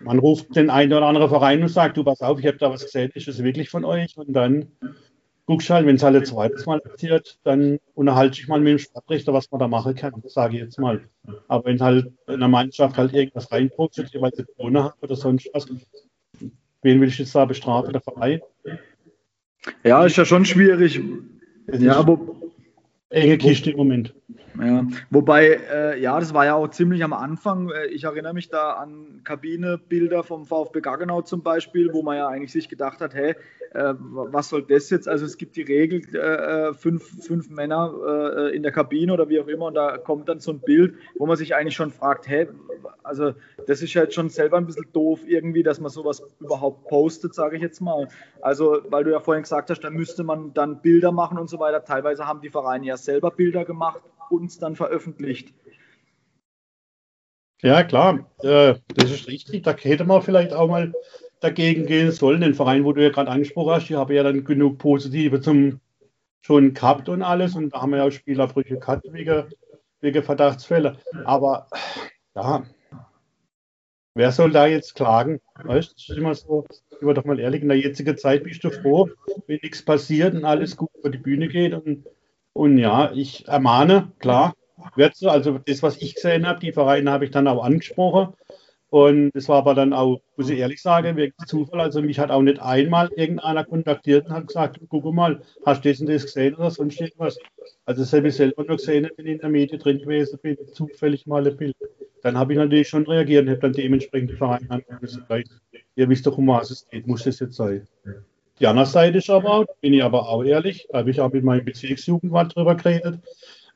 Man ruft den einen oder anderen Verein und sagt, du pass auf, ich habe da was gesehen, ist das wirklich von euch? Und dann guckst halt, wenn es ein zweites Mal passiert, dann unterhalte ich mal mit dem Stadtrichter, was man da machen kann, sage ich jetzt mal. Aber wenn halt in der Mannschaft halt irgendwas reinpostet, weil sie Corona hat oder sonst was, wen will ich jetzt da bestrafen, der Verein? Ja, ist ja schon schwierig. Ja, aber enge Kiste im Moment. Ja, wobei, äh, ja, das war ja auch ziemlich am Anfang. Äh, ich erinnere mich da an Kabinebilder vom VfB Gaggenau zum Beispiel, wo man ja eigentlich sich gedacht hat, hey, äh, was soll das jetzt? Also es gibt die Regel, äh, äh fünf, fünf Männer äh, in der Kabine oder wie auch immer, und da kommt dann so ein Bild, wo man sich eigentlich schon fragt, hey, also das ist ja jetzt schon selber ein bisschen doof irgendwie, dass man sowas überhaupt postet, sage ich jetzt mal. Also, weil du ja vorhin gesagt hast, da müsste man dann Bilder machen und so weiter. Teilweise haben die Vereine ja selber Bilder gemacht uns dann veröffentlicht. Ja, klar, äh, das ist richtig. Da hätte man vielleicht auch mal dagegen gehen sollen. Den Verein, wo du ja gerade angesprochen hast, die haben ja dann genug Positive zum schon gehabt und alles. Und da haben wir ja auch Spielerbrüche gehabt wegen, wegen Verdachtsfälle. Aber ja, wer soll da jetzt klagen? Weißt du, immer so, ich war doch mal ehrlich, in der jetzigen Zeit bist du froh, wenn nichts passiert und alles gut über die Bühne geht und und ja, ich ermahne, klar, wird so. Also das, was ich gesehen habe, die Vereine habe ich dann auch angesprochen. Und das war aber dann auch, muss ich ehrlich sagen, wirklich Zufall. Also mich hat auch nicht einmal irgendeiner kontaktiert und hat gesagt, guck mal, hast du das und das gesehen oder sonst irgendwas. Also das habe ich selber nur gesehen, wenn ich in der Medien drin gewesen bin, zufällig mal ein Bild. Dann habe ich natürlich schon reagiert und habe dann dementsprechend die Vereine angerufen. Ihr wisst doch, um was es geht, muss das jetzt sein. Die andere Seite ist aber, bin ich aber auch ehrlich, habe ich auch mit meinem Bezirksjugendwart drüber geredet,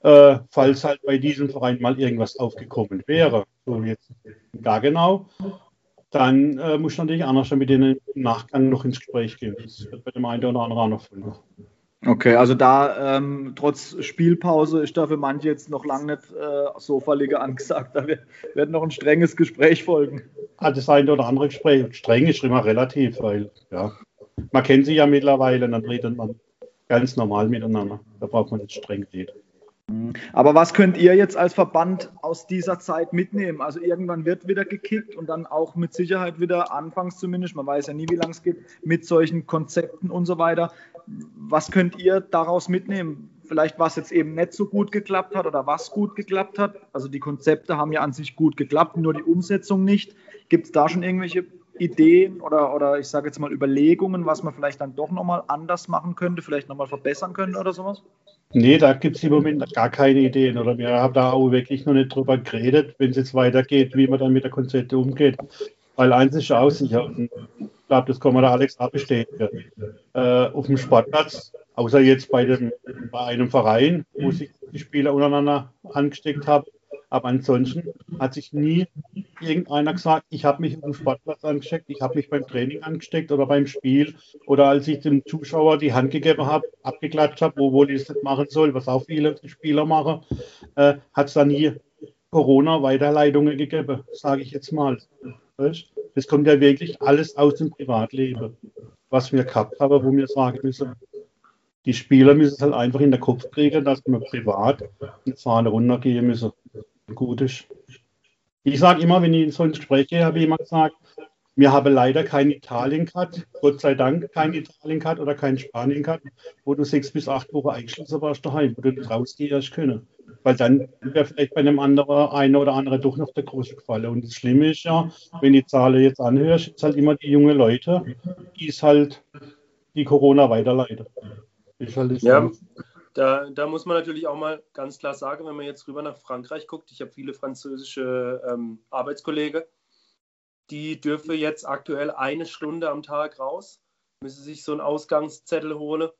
äh, falls halt bei diesem Verein mal irgendwas aufgekommen wäre, so wie jetzt gar genau, dann äh, muss ich natürlich anders mit denen im Nachgang noch ins Gespräch gehen. Das wird bei dem einen oder anderen auch noch. Okay, also da ähm, trotz Spielpause ist da für manche jetzt noch lange nicht äh, Sofa-Liga angesagt. Da wird, wird, noch ein strenges Gespräch folgen. Ah, das eine oder andere Gespräch. Streng ist immer relativ, weil ja, man kennt sich ja mittlerweile, dann redet man ganz normal miteinander. Da braucht man nicht streng reden. Mhm. Aber was könnt ihr jetzt als Verband aus dieser Zeit mitnehmen? Also irgendwann wird wieder gekickt und dann auch mit Sicherheit wieder, anfangs zumindest, man weiß ja nie, wie lange es geht, mit solchen Konzepten und so weiter. Was könnt ihr daraus mitnehmen? Vielleicht was jetzt eben nicht so gut geklappt hat oder was gut geklappt hat. Also die Konzepte haben ja an sich gut geklappt, nur die Umsetzung nicht. Gibt es da schon irgendwelche Ideen oder, oder ich sage jetzt mal Überlegungen, was man vielleicht dann doch nochmal anders machen könnte, vielleicht nochmal verbessern könnte oder sowas? Nee, da gibt es im Moment gar keine Ideen oder wir haben da auch wirklich noch nicht drüber geredet, wenn es jetzt weitergeht, wie man dann mit der Konzerte umgeht. Weil eins ist auch sicher, ich glaube, das kann man da Alex auch bestätigen, äh, auf dem Sportplatz, außer jetzt bei, dem, bei einem Verein, wo sich die Spieler untereinander angesteckt haben, aber ansonsten hat sich nie irgendeiner gesagt, ich habe mich dem Sportplatz angesteckt, ich habe mich beim Training angesteckt oder beim Spiel oder als ich dem Zuschauer die Hand gegeben habe, abgeklatscht habe, wo wohl ich das nicht machen soll, was auch viele Spieler machen, äh, hat es da nie Corona-Weiterleitungen gegeben, sage ich jetzt mal. Das kommt ja wirklich alles aus dem Privatleben, was wir gehabt haben, wo wir sagen müssen, die Spieler müssen es halt einfach in den Kopf kriegen, dass wir privat eine Fahne runtergehen müssen gut ist. Ich sage immer, wenn ich in so ein Gespräch gehe, habe ich immer gesagt, Wir haben leider kein Italien gehabt, Gott sei Dank kein Italien gehabt oder kein Spanien gehabt, wo du sechs bis acht Wochen eingeschlossen warst daheim, wo du nicht rausgehen können. Weil dann wäre vielleicht bei einem anderen, einer oder andere doch noch der große gefallen. Und das Schlimme ist ja, wenn die Zahlen jetzt anhörst, ist halt immer die jungen Leute, die es halt die Corona weiterleiten. Halt ja, da, da, muss man natürlich auch mal ganz klar sagen, wenn man jetzt rüber nach Frankreich guckt, ich habe viele französische ähm, Arbeitskollegen, die dürfen jetzt aktuell eine Stunde am Tag raus, müssen sich so einen Ausgangszettel holen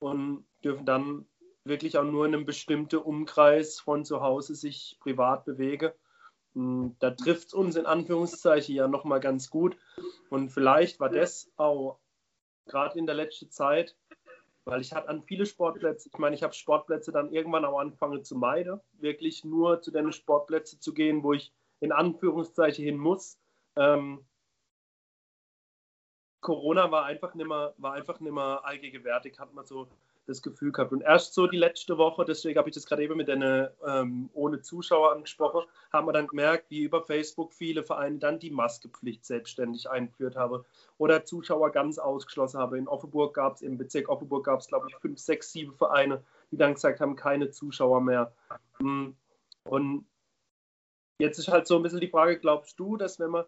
und dürfen dann wirklich auch nur in einem bestimmten Umkreis von zu Hause sich privat bewegen. Hm, da trifft es uns in Anführungszeichen ja nochmal ganz gut. Und vielleicht war das auch gerade in der letzten Zeit, weil ich hatte an viele Sportplätze, ich meine, ich habe Sportplätze dann irgendwann auch angefangen zu meiden, wirklich nur zu den Sportplätzen zu gehen, wo ich in Anführungszeichen hin muss, ähm, Corona war einfach nicht mehr, war einfach allgegenwärtig, hat man so das Gefühl gehabt. Und erst so die letzte Woche, deswegen habe ich das gerade eben mit den ähm, ohne Zuschauer angesprochen, haben wir dann gemerkt, wie über Facebook viele Vereine dann die Maskepflicht selbstständig eingeführt haben oder Zuschauer ganz ausgeschlossen haben. In Offenburg gab es, im Bezirk Offenburg gab es, glaube ich, fünf, sechs, sieben Vereine, die dann gesagt haben, keine Zuschauer mehr. Hm. Und jetzt ist halt so ein bisschen die Frage, glaubst du, dass wenn man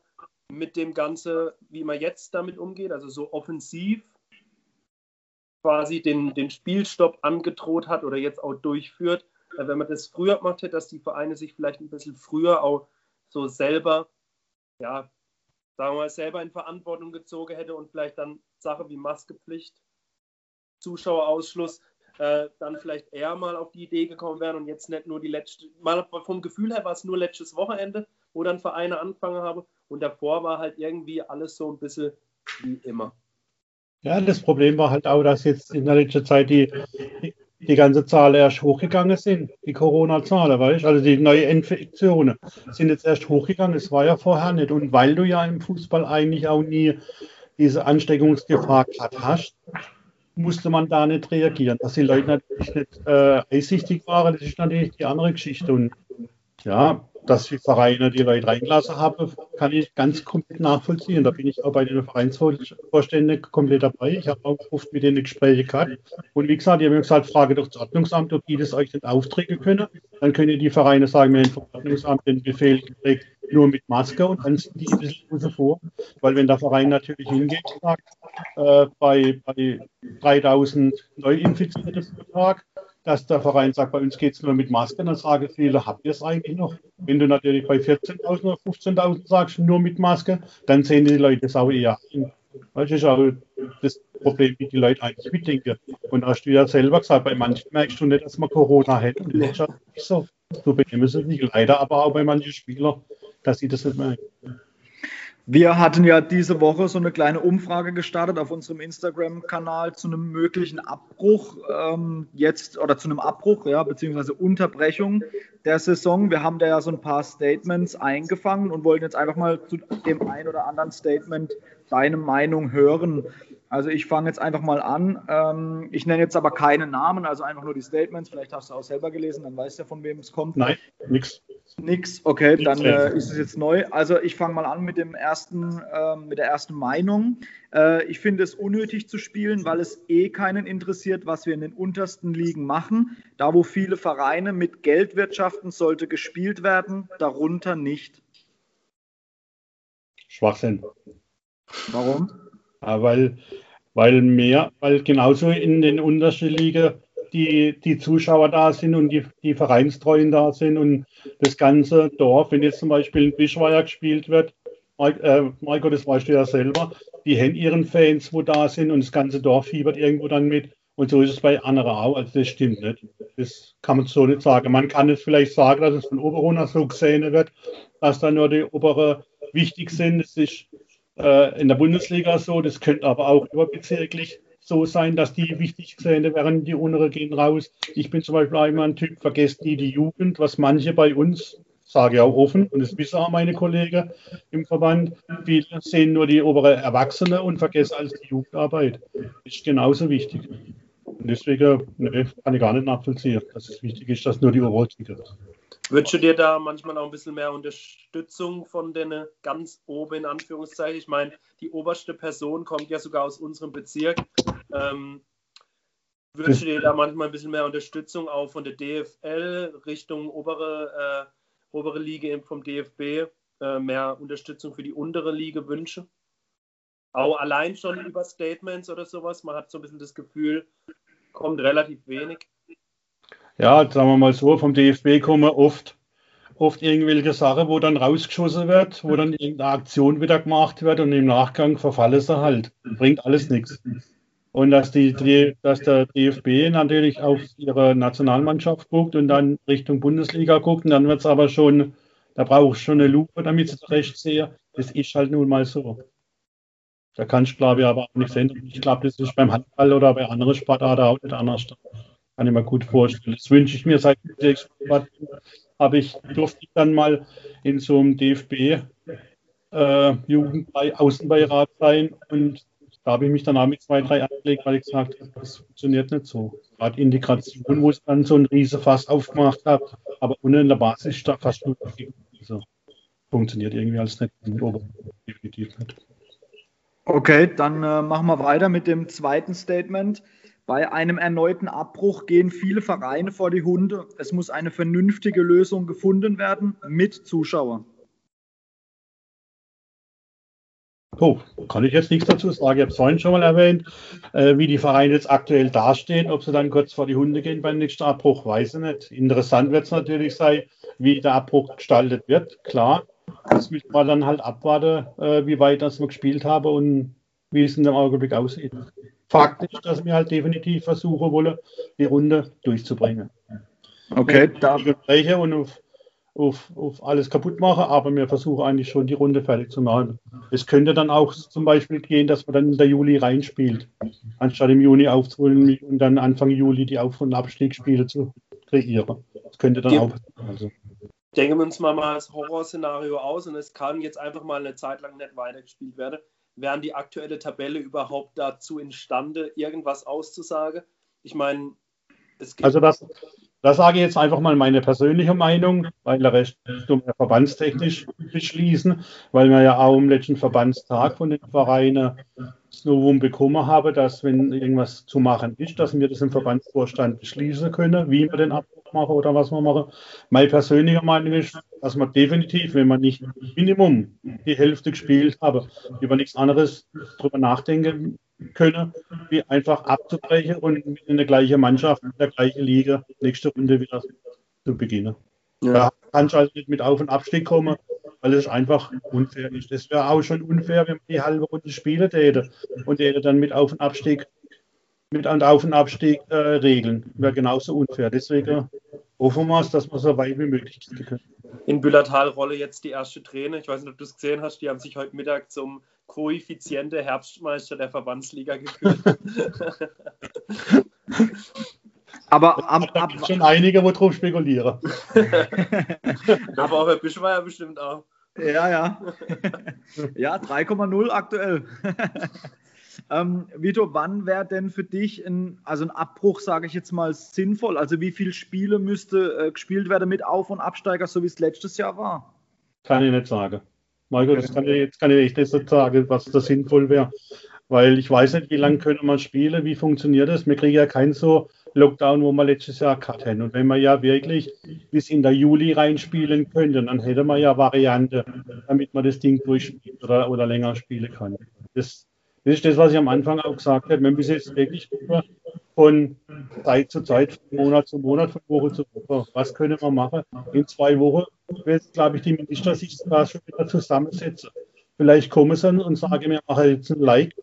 mit dem Ganze, wie man jetzt damit umgeht, also so offensiv quasi den, den Spielstopp angedroht hat oder jetzt auch durchführt, äh, wenn man das früher gemacht hätte, dass die Vereine sich vielleicht ein bisschen früher auch so selber, ja, sagen wir mal, selber in Verantwortung gezogen hätte und vielleicht dann Sachen wie Maskepflicht, Zuschauerausschluss, äh, dann vielleicht eher mal auf die Idee gekommen wären und jetzt nicht nur die letzte, mal vom Gefühl her war es nur letztes Wochenende, wo dann Vereine angefangen haben und davor war halt irgendwie alles so ein bisschen wie immer. Ja, das Problem war halt auch, dass jetzt in der letzten Zeit die, die, ganze Zahl erst hochgegangen sind, die Corona-Zahlen, weißt Also die neuen Infektionen sind jetzt erst hochgegangen, das war ja vorher nicht. Und weil du ja im Fußball eigentlich auch nie diese Ansteckungsgefahr gerade hast, musste man da nicht reagieren. Dass die Leute natürlich nicht äh, einsichtig waren, das ist natürlich die andere Geschichte. Und ja, dass die Vereine die Leute reingelassen haben, kann ich ganz komplett nachvollziehen. Da bin ich auch bei den Vereinsvorständen komplett dabei. Ich habe auch oft mit denen Gespräche gehabt. Und wie gesagt, die haben gesagt, frage doch das Ordnungsamt, ob die das euch nicht aufträgen können. Dann können die Vereine sagen, wir haben vom Ordnungsamt den Befehl gekriegt, nur mit Maske und dann sind die ein bisschen vor. Weil wenn der Verein natürlich hingeht sagt, äh, bei, bei 3000 Neuinfizierten pro Tag, dass der Verein sagt, bei uns geht es nur mit Masken, dann sagen viele, habt ihr es eigentlich noch? Wenn du natürlich bei 14.000 oder 15.000 sagst, nur mit Maske, dann sehen die Leute es auch eher Das ist auch das Problem, wie die Leute eigentlich mitdenken. Und da hast du ja selber gesagt, bei manchen merkst du nicht, dass man Corona hat. Und das ist ja nicht so. So benehmen sich leider aber auch bei manchen Spielern, dass sie das nicht merken. Wir hatten ja diese Woche so eine kleine Umfrage gestartet auf unserem Instagram-Kanal zu einem möglichen Abbruch ähm, jetzt oder zu einem Abbruch, ja, beziehungsweise Unterbrechung der Saison. Wir haben da ja so ein paar Statements eingefangen und wollten jetzt einfach mal zu dem ein oder anderen Statement deine Meinung hören. Also ich fange jetzt einfach mal an. Ähm, ich nenne jetzt aber keine Namen, also einfach nur die Statements. Vielleicht hast du auch selber gelesen, dann weißt du ja, von wem es kommt. Nein, nix. Nix, okay, dann äh, ist es jetzt neu. Also ich fange mal an mit dem ersten, äh, mit der ersten Meinung. Äh, ich finde es unnötig zu spielen, weil es eh keinen interessiert, was wir in den untersten Ligen machen. Da, wo viele Vereine mit Geld wirtschaften, sollte gespielt werden, darunter nicht. Schwachsinn. Warum? Ja, weil, weil mehr, weil genauso in den untersten Ligen die, die Zuschauer da sind und die, die Vereinstreuen da sind und das ganze Dorf, wenn jetzt zum Beispiel in Bischweier gespielt wird, äh, Marco, das weißt du ja selber, die haben ihren Fans, wo da sind und das ganze Dorf fiebert irgendwo dann mit. Und so ist es bei anderen auch. Also das stimmt nicht. Das kann man so nicht sagen. Man kann es vielleicht sagen, dass es von Oberona so gesehen wird, dass da nur die Obere wichtig sind. Das ist äh, in der Bundesliga so. Das könnte aber auch überbezirklich so sein, dass die wichtig gesehen werden, die Untere gehen raus. Ich bin zum Beispiel auch immer ein Typ, vergesst nie die Jugend, was manche bei uns, sage ich auch offen, und das wissen auch meine Kollegen im Verband, viele sehen nur die obere Erwachsene und vergessen alles die Jugendarbeit. Ist genauso wichtig. Und deswegen ne, kann ich gar nicht nachvollziehen, dass es wichtig ist, dass nur die obere Würdest du dir da manchmal auch ein bisschen mehr Unterstützung von den ganz oben in Anführungszeichen? Ich meine, die oberste Person kommt ja sogar aus unserem Bezirk. Ähm, würdest du dir da manchmal ein bisschen mehr Unterstützung auch von der DFL Richtung obere, äh, obere Liga vom DFB, äh, mehr Unterstützung für die untere Liga wünschen? Auch allein schon über Statements oder sowas. Man hat so ein bisschen das Gefühl, kommt relativ wenig. Ja, sagen wir mal so, vom DFB kommen oft, oft irgendwelche Sachen, wo dann rausgeschossen wird, wo dann irgendeine Aktion wieder gemacht wird und im Nachgang verfallen sie halt. Bringt alles nichts. Und dass, die, die, dass der DFB natürlich auf ihre Nationalmannschaft guckt und dann Richtung Bundesliga guckt, und dann wird es aber schon, da braucht es schon eine Lupe, damit sie zurecht sehen. Das ist halt nun mal so. Da kann ich, glaube ich, aber auch nicht sehen. Ich glaube, das ist beim Handball oder bei anderen Sportarten auch nicht anders. Kann ich mir gut vorstellen. Das wünsche ich mir seit ich habe ich, durfte ich dann mal in so einem DFB äh, Jugendbei Außenbeirat sein und da habe ich mich danach mit zwei, drei angelegt, weil ich gesagt habe, das funktioniert nicht so. Gerade Integration, wo es dann so ein Riesenfass aufgemacht hat, aber ohne in der Basis fast nur also, funktioniert irgendwie als nicht, definitiv nicht. Okay, dann äh, machen wir weiter mit dem zweiten Statement. Bei einem erneuten Abbruch gehen viele Vereine vor die Hunde. Es muss eine vernünftige Lösung gefunden werden mit Zuschauern. Oh, kann ich jetzt nichts dazu sagen. Ich habe es vorhin schon mal erwähnt, äh, wie die Vereine jetzt aktuell dastehen. Ob sie dann kurz vor die Hunde gehen beim nächsten Abbruch, weiß ich nicht. Interessant wird es natürlich sein, wie der Abbruch gestaltet wird. Klar, das müssen wir dann halt abwarten, äh, wie weit das wir gespielt haben und wie es in dem Augenblick aussieht. Fakt ist, dass wir halt definitiv versuchen wollen, die Runde durchzubringen. Okay, da. Gespräche und auf, auf, auf alles kaputt machen, aber wir versuchen eigentlich schon die Runde fertig zu machen. Es könnte dann auch zum Beispiel gehen, dass man dann in der Juli reinspielt, anstatt im Juni aufzuholen und dann Anfang Juli die Auf- und Abstiegsspiele zu kreieren. Das könnte dann auch. Also denken wir uns mal, mal das Horrorszenario aus und es kann jetzt einfach mal eine Zeit lang nicht weitergespielt werden. Wären die aktuelle Tabelle überhaupt dazu imstande, irgendwas auszusagen? Ich meine, es gibt. Also, das, das sage ich jetzt einfach mal meine persönliche Meinung, weil der tun wir verbandstechnisch beschließen, weil wir ja auch im letzten Verbandstag von den Vereinen das Novum bekommen haben, dass wenn irgendwas zu machen ist, dass wir das im Verbandsvorstand beschließen können, wie wir den Abbruch machen oder was wir machen. Meine persönliche Meinung ist, dass man definitiv, wenn man nicht Minimum die Hälfte gespielt habe, über nichts anderes drüber nachdenken können, wie einfach abzubrechen und in der gleichen Mannschaft, in der gleichen Liga, nächste Runde wieder zu beginnen. Ja. Da kann ich also nicht mit Auf- und Abstieg kommen, weil es einfach unfair ist. Das wäre auch schon unfair, wenn man die halbe Runde spielen täte und täte dann mit Auf- und Abstieg mit Auf- und Abstieg äh, regeln. Wäre genauso unfair. Deswegen hoffen wir es, dass wir so weit wie möglich gehen können. In Büllertal rolle jetzt die erste Träne. Ich weiß nicht, ob du es gesehen hast. Die haben sich heute Mittag zum koeffiziente Herbstmeister der Verbandsliga geführt. *laughs* Aber am, da gibt schon einige, wo drauf spekulieren. *laughs* Aber auch Herr Bischmeier bestimmt auch. Ja, ja. *laughs* ja, 3,0 aktuell. Ähm, Vito, wann wäre denn für dich ein, also ein Abbruch, sage ich jetzt mal, sinnvoll? Also wie viele Spiele müsste äh, gespielt werden mit Auf- und Absteiger, so wie es letztes Jahr war? Kann ich nicht sagen. Marco, das kann ich, jetzt kann ich echt nicht sagen, was da sinnvoll wäre. Weil ich weiß nicht, wie lange können wir spielen, wie funktioniert das? Wir kriegen ja keinen so Lockdown, wo wir letztes Jahr haben. Und wenn wir ja wirklich bis in der Juli reinspielen könnten, dann hätte man ja Variante, damit man das Ding durchspielt oder, oder länger spielen kann. Das, das ist das, was ich am Anfang auch gesagt habe. Wir müssen jetzt wirklich von Zeit zu Zeit, von Monat zu Monat, von Woche zu Woche, was können wir machen? In zwei Wochen wird, glaube ich, die Minister sich da schon wieder zusammensetzen. Vielleicht kommen sie und sagen, wir machen jetzt ein Like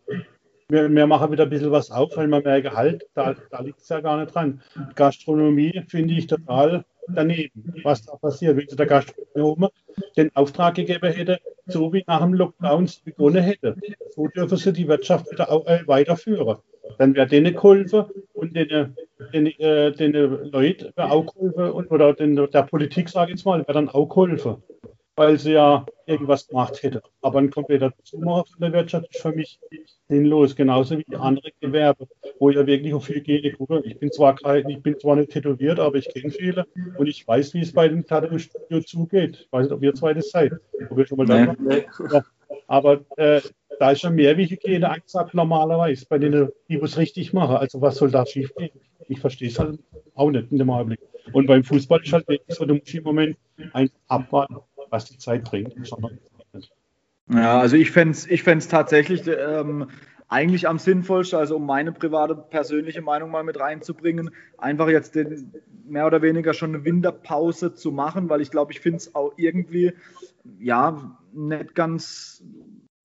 wir, wir, machen wieder ein bisschen was auf, weil man merkt, halt, da, da liegt es ja gar nicht dran. Gastronomie finde ich total daneben, was da passiert. Wenn der Gastronomie den Auftrag gegeben hätte, so wie nach dem Lockdown begonnen hätte, so dürfen sie die Wirtschaft wieder auch, äh, weiterführen. Dann wäre denen geholfen und den, den, äh, den Leuten auch geholfen und, oder den, der Politik, sage ich jetzt mal, wäre dann auch geholfen. weil sie ja irgendwas gemacht hätte. Aber ein kompletter Zumacher von der Wirtschaft ist für mich sinnlos, genauso wie andere Gewerbe, wo ja wirklich auf Hygiene gucke. Ich bin zwar kein, ich bin zwar nicht tätowiert, aber ich kenne viele und ich weiß, wie es bei dem Tattoo-Studio zugeht. Ich weiß nicht, ob ihr zwei das seid. Ob ihr schon mal da nee. ja. Aber äh, da ist schon mehr wie Hygiene angesagt normalerweise, bei denen, die es richtig machen. Also was soll da schief gehen? Ich verstehe es halt auch nicht in dem Augenblick. Und beim Fußball ist halt wirklich so, du musst im Moment einfach abwarten was die Zeit bringt. Ja, also ich fände es ich tatsächlich ähm, eigentlich am sinnvollsten, also um meine private, persönliche Meinung mal mit reinzubringen, einfach jetzt den, mehr oder weniger schon eine Winterpause zu machen, weil ich glaube, ich finde es auch irgendwie, ja, nicht ganz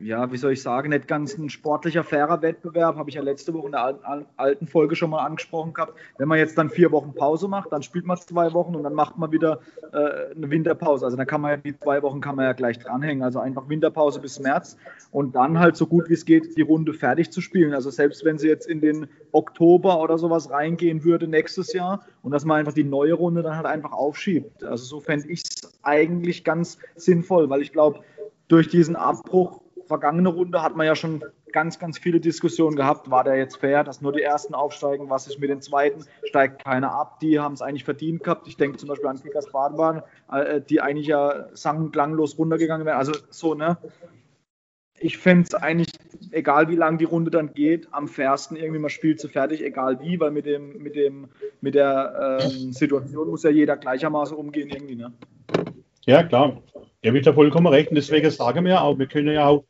ja, wie soll ich sagen, nicht ganz ein sportlicher, fairer Wettbewerb, habe ich ja letzte Woche in der alten Folge schon mal angesprochen gehabt. Wenn man jetzt dann vier Wochen Pause macht, dann spielt man zwei Wochen und dann macht man wieder äh, eine Winterpause. Also dann kann man ja die zwei Wochen kann man ja gleich dranhängen. Also einfach Winterpause bis März und dann halt so gut wie es geht die Runde fertig zu spielen. Also selbst wenn sie jetzt in den Oktober oder sowas reingehen würde nächstes Jahr und dass man einfach die neue Runde dann halt einfach aufschiebt. Also so fände ich es eigentlich ganz sinnvoll, weil ich glaube, durch diesen Abbruch vergangene Runde hat man ja schon ganz, ganz viele Diskussionen gehabt. War der jetzt fair, dass nur die Ersten aufsteigen? Was ist mit den Zweiten? Steigt keiner ab? Die haben es eigentlich verdient gehabt. Ich denke zum Beispiel an Kickers Badenbahn, äh, die eigentlich ja sang- und klanglos runtergegangen wären. Also so, ne? Ich fände es eigentlich, egal wie lang die Runde dann geht, am fairsten irgendwie mal spielt sie fertig, egal wie, weil mit dem, mit dem, mit der ähm, Situation muss ja jeder gleichermaßen umgehen irgendwie, ne? Ja, klar. Ja, habe ich da vollkommen recht. Und deswegen sagen wir auch, wir können ja auch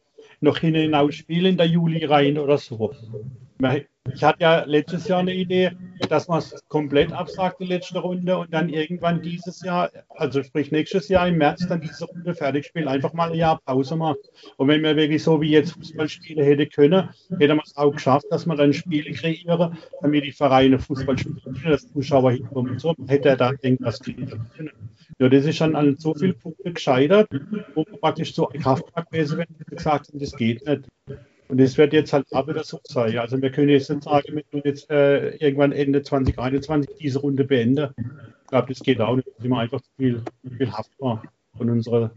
noch hinaus spielen der Juli rein oder so. Ich hatte ja letztes Jahr eine Idee, dass man es komplett absagt, die letzte Runde, und dann irgendwann dieses Jahr, also sprich nächstes Jahr im März, dann diese Runde fertig spielen. Einfach mal ein Jahr Pause machen. Und wenn wir wirklich so wie jetzt Fußball spielen hätte können, hätte man es auch geschafft, dass man dann Spiele kreieren, damit die Vereine Fußball spielen, dass Zuschauer hinkommen und so, hätte er da irgendwas kreieren können. Ja, das ist schon an so vielen Punkten gescheitert, wo man praktisch so ein Kraftwerk gewesen wäre, gesagt das geht nicht. Und das wird jetzt halt auch wieder so sein. Also wir können jetzt nicht sagen, wir jetzt äh, irgendwann Ende 2021 diese Runde beenden. Ich glaube, das geht auch nicht. Da sind wir einfach zu viel, viel haftbar von unserer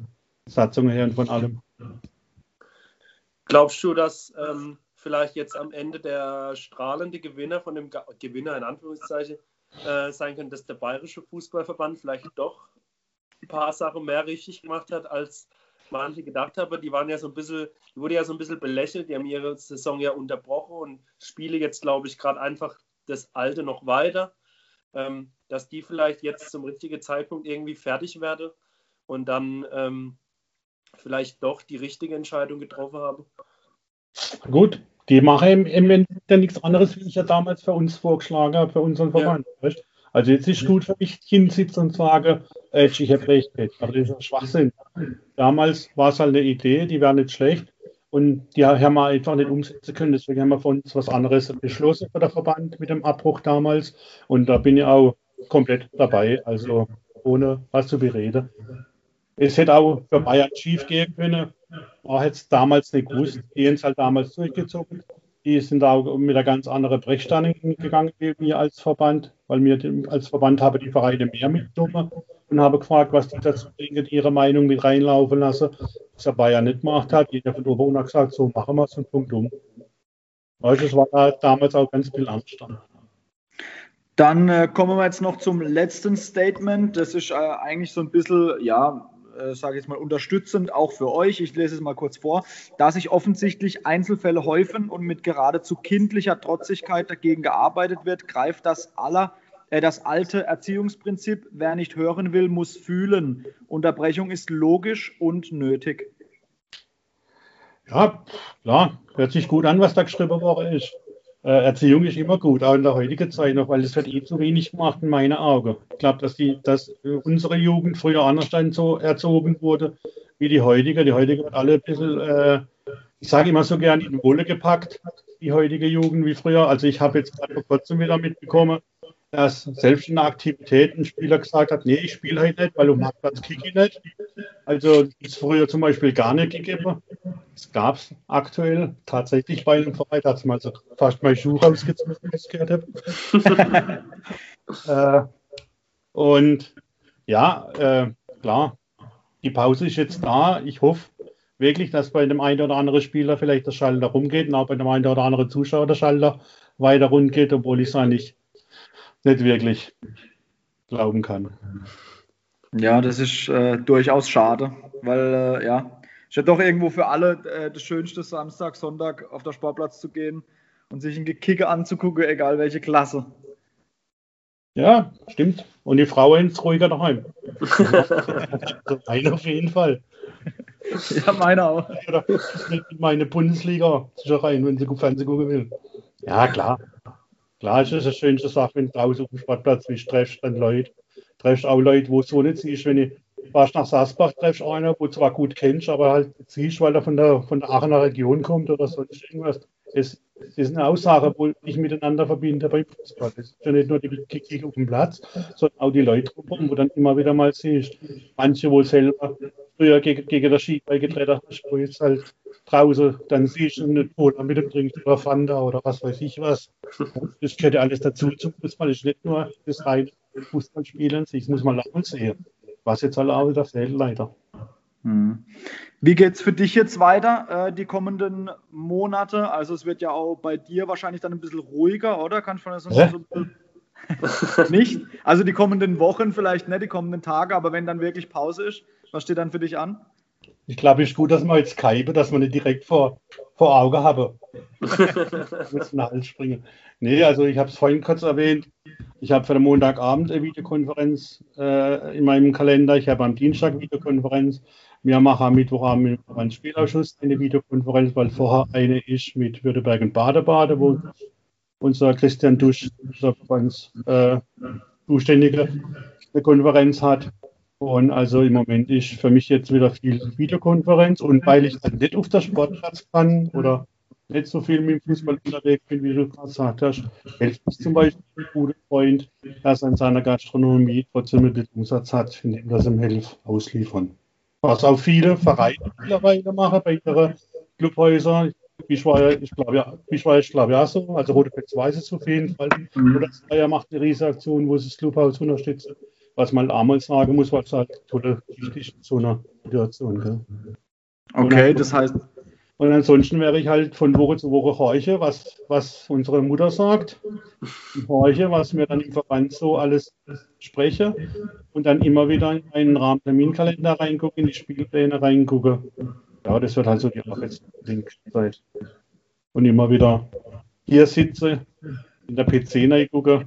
Satzung her und von allem. Glaubst du, dass ähm, vielleicht jetzt am Ende der strahlende Gewinner von dem Ga Gewinner in Anführungszeichen äh, sein könnte, dass der Bayerische Fußballverband vielleicht doch ein paar Sachen mehr richtig gemacht hat, als manche gedacht haben. Die waren ja so ein bisschen, die wurde ja so ein bisschen belächelt, die haben ihre Saison ja unterbrochen und spiele jetzt, glaube ich, gerade einfach das Alte noch weiter. Ähm, dass die vielleicht jetzt zum richtigen Zeitpunkt irgendwie fertig werden und dann ähm, vielleicht doch die richtige Entscheidung getroffen haben. Gut, die machen im Endeffekt ja nichts anderes, wie ich ja damals für uns vorgeschlagen habe, für unseren Verband. Ja. Also jetzt ist gut, wenn ich hinsitze und sage, äh, ich habe recht, aber das ist ein Schwachsinn. Damals war es halt eine Idee, die wäre nicht schlecht und die haben wir einfach nicht umsetzen können. Deswegen haben wir von uns was anderes beschlossen für den Verband mit dem Abbruch damals und da bin ich auch komplett dabei, also ohne was zu bereden. Es hätte auch für Bayern schief gehen können, auch hätte es damals nicht gewusst. Die haben es halt damals durchgezogen. Die sind da mit einer ganz anderen Brechstange gegangen wie wir als Verband, weil wir als Verband haben die Vereine mehr mitgenommen und habe gefragt, was die dazu denken, ihre Meinung mit reinlaufen lassen. Was der Bayern nicht gemacht hat. Jeder von oben hat gesagt, so machen wir es und Punkt um. Also es war da damals auch ganz viel Anstand. Dann äh, kommen wir jetzt noch zum letzten Statement. Das ist äh, eigentlich so ein bisschen, ja, äh, sage ich jetzt mal, unterstützend auch für euch. Ich lese es mal kurz vor. Da sich offensichtlich Einzelfälle häufen und mit geradezu kindlicher Trotzigkeit dagegen gearbeitet wird, greift das aller äh, das alte Erziehungsprinzip, wer nicht hören will, muss fühlen. Unterbrechung ist logisch und nötig. Ja, klar, hört sich gut an, was da geschrieben worden ist. Äh, Erziehung ist immer gut, auch in der heutigen Zeit noch, weil es wird eh zu wenig gemacht in meinen Augen. Ich glaube, dass, dass unsere Jugend früher anders so erzogen wurde wie die heutige. Die heutige wird alle ein bisschen, äh, ich sage immer so gern, in Wolle gepackt, die heutige Jugend wie früher. Also ich habe jetzt gerade vor kurzem wieder mitbekommen, dass selbst in der Aktivität ein Spieler gesagt hat, nee, ich spiele heute nicht, weil um Marktplatz kicke ich nicht. Also das ist früher zum Beispiel gar nicht gegeben. Es gab es aktuell tatsächlich bei einem Verein, da hat mal so fast mein Schuh rausgezogen, gehört habe. *laughs* äh, und ja, äh, klar, die Pause ist jetzt da. Ich hoffe wirklich, dass bei dem einen oder anderen Spieler vielleicht der Schalter rumgeht und auch bei dem einen oder anderen Zuschauer der Schalter weiter rund geht, obwohl ich es eigentlich nicht wirklich glauben kann. Ja, das ist äh, durchaus schade, weil äh, ja, ist ja doch irgendwo für alle äh, das Schönste, Samstag, Sonntag auf der Sportplatz zu gehen und sich einen Kicker anzugucken, egal welche Klasse. Ja, stimmt. Und die Frau ins ruhiger daheim. *laughs* Meine auf jeden Fall. Ja, meine auch. Meine Bundesliga rein, wenn sie gut Fernsehen gucken will. Ja, klar. Klar, es ist eine schönste Sache, wenn du draußen auf dem Sportplatz bist, treffst dann Leute. Treffst auch Leute, wo es so nicht siehst, wenn ich warst nach Saasbach, treffst du einen, wo du zwar gut kennst, aber halt siehst, weil er von der, von der Aachener Region kommt oder sonst irgendwas. Es, das ist eine Aussage, wo ich miteinander verbinde beim Fußball. Das ist ja nicht nur die Kick auf dem Platz, sondern auch die Leute drumherum, wo dann immer wieder mal siehst. Manche, wo selber früher gegen, gegen das Ski beigetreten hast, wo jetzt halt draußen, dann siehst du eine Cola mit dem Trinken oder Fanta oder was weiß ich was. *laughs* Das gehört ja alles dazu zum Fußball. Das ist nicht nur das reine Fußballspielen, das muss man lachen sehen. Was jetzt halt auch wieder fehlt, leider. Hm. Wie geht es für dich jetzt weiter, äh, die kommenden Monate? Also es wird ja auch bei dir wahrscheinlich dann ein bisschen ruhiger, oder? Kannst du das ja? so *laughs* nicht? Also die kommenden Wochen vielleicht nicht, die kommenden Tage, aber wenn dann wirklich Pause ist, was steht dann für dich an? Ich glaube, es ist gut, dass man jetzt Skype, dass man nicht direkt vor, vor Auge habe. *laughs* muss nach springen. Nee, also ich habe es vorhin kurz erwähnt. Ich habe für den Montagabend eine Videokonferenz äh, in meinem Kalender. Ich habe am Dienstag eine Videokonferenz. Wir machen am Mittwochabend mit dem Spielausschuss eine Videokonferenz, weil vorher eine ist mit Württemberg und Badebade, wo unser Christian Dusch, unser Verbands äh, Zuständige, eine Konferenz hat. Und also im Moment ist für mich jetzt wieder viel Videokonferenz und weil ich dann nicht auf der Sportplatz kann oder nicht so viel mit dem Fußball unterwegs bin, wie du gerade gesagt hast, hilft uns zum Beispiel ein guter Freund, der in seiner Gastronomie trotzdem einen Umsatz hat, indem das ihm hilft, ausliefern. Was auch viele Vereine mittlerweile machen bei ihren Clubhäusern. Bischweier, ich glaube ja, Bischweier, ich glaube ja so, also Rote Petz weiß es auf jeden Fall. Oder Zweier macht eine riesige Aktion, wo sie das Clubhaus unterstützt was man einmal sagen muss, was halt total wichtig in so einer Situation. Gell? Okay, das heißt. Und ansonsten wäre ich halt von Woche zu Woche horche, was, was unsere Mutter sagt, horche, was mir dann im Verband so alles spreche und dann immer wieder in einen Rahmenterminkalender reingucke, in die Spielpläne reingucke. Ja, das wird halt so die Arbeitszeit. Und immer wieder hier sitze, in der PC reingucke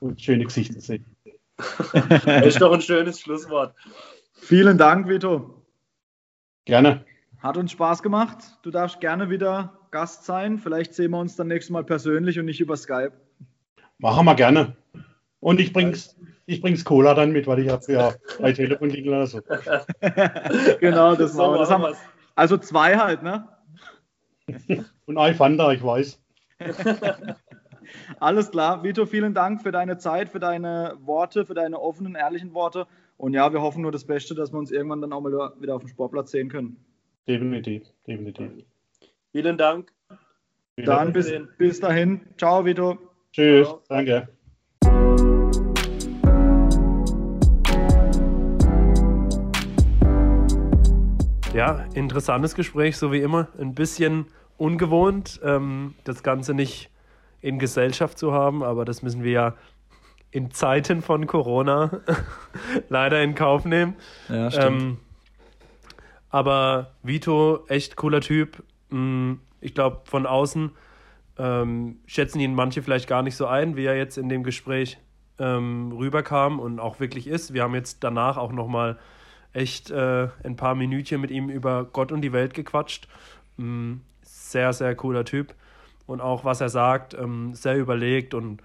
und schöne Gesichter sehe das *laughs* ist doch ein schönes Schlusswort. Vielen Dank, Vito. Gerne. Hat uns Spaß gemacht. Du darfst gerne wieder Gast sein. Vielleicht sehen wir uns dann nächstes Mal persönlich und nicht über Skype. Machen wir gerne. Und ich bring's, ich bring's Cola dann mit, weil ich habe ja bei Telefon liegen oder so. *laughs* genau, das, *laughs* so, das haben wir. Also zwei halt, ne? Und ein Fanta, ich weiß. Alles klar. Vito, vielen Dank für deine Zeit, für deine Worte, für deine offenen, ehrlichen Worte. Und ja, wir hoffen nur das Beste, dass wir uns irgendwann dann auch mal wieder auf dem Sportplatz sehen können. Definitiv, definitiv. Vielen Dank. Dann bis, bis dahin. Ciao, Vito. Tschüss. Ciao. Danke. Ja, interessantes Gespräch, so wie immer. Ein bisschen ungewohnt, ähm, das Ganze nicht in Gesellschaft zu haben, aber das müssen wir ja in Zeiten von Corona *laughs* leider in Kauf nehmen. Ja, stimmt. Ähm, aber Vito, echt cooler Typ. Mm, ich glaube, von außen ähm, schätzen ihn manche vielleicht gar nicht so ein, wie er jetzt in dem Gespräch ähm, rüberkam und auch wirklich ist. Wir haben jetzt danach auch nochmal echt äh, ein paar Minütchen mit ihm über Gott und die Welt gequatscht. Mm, sehr, sehr cooler Typ und auch was er sagt, ähm, sehr überlegt. Und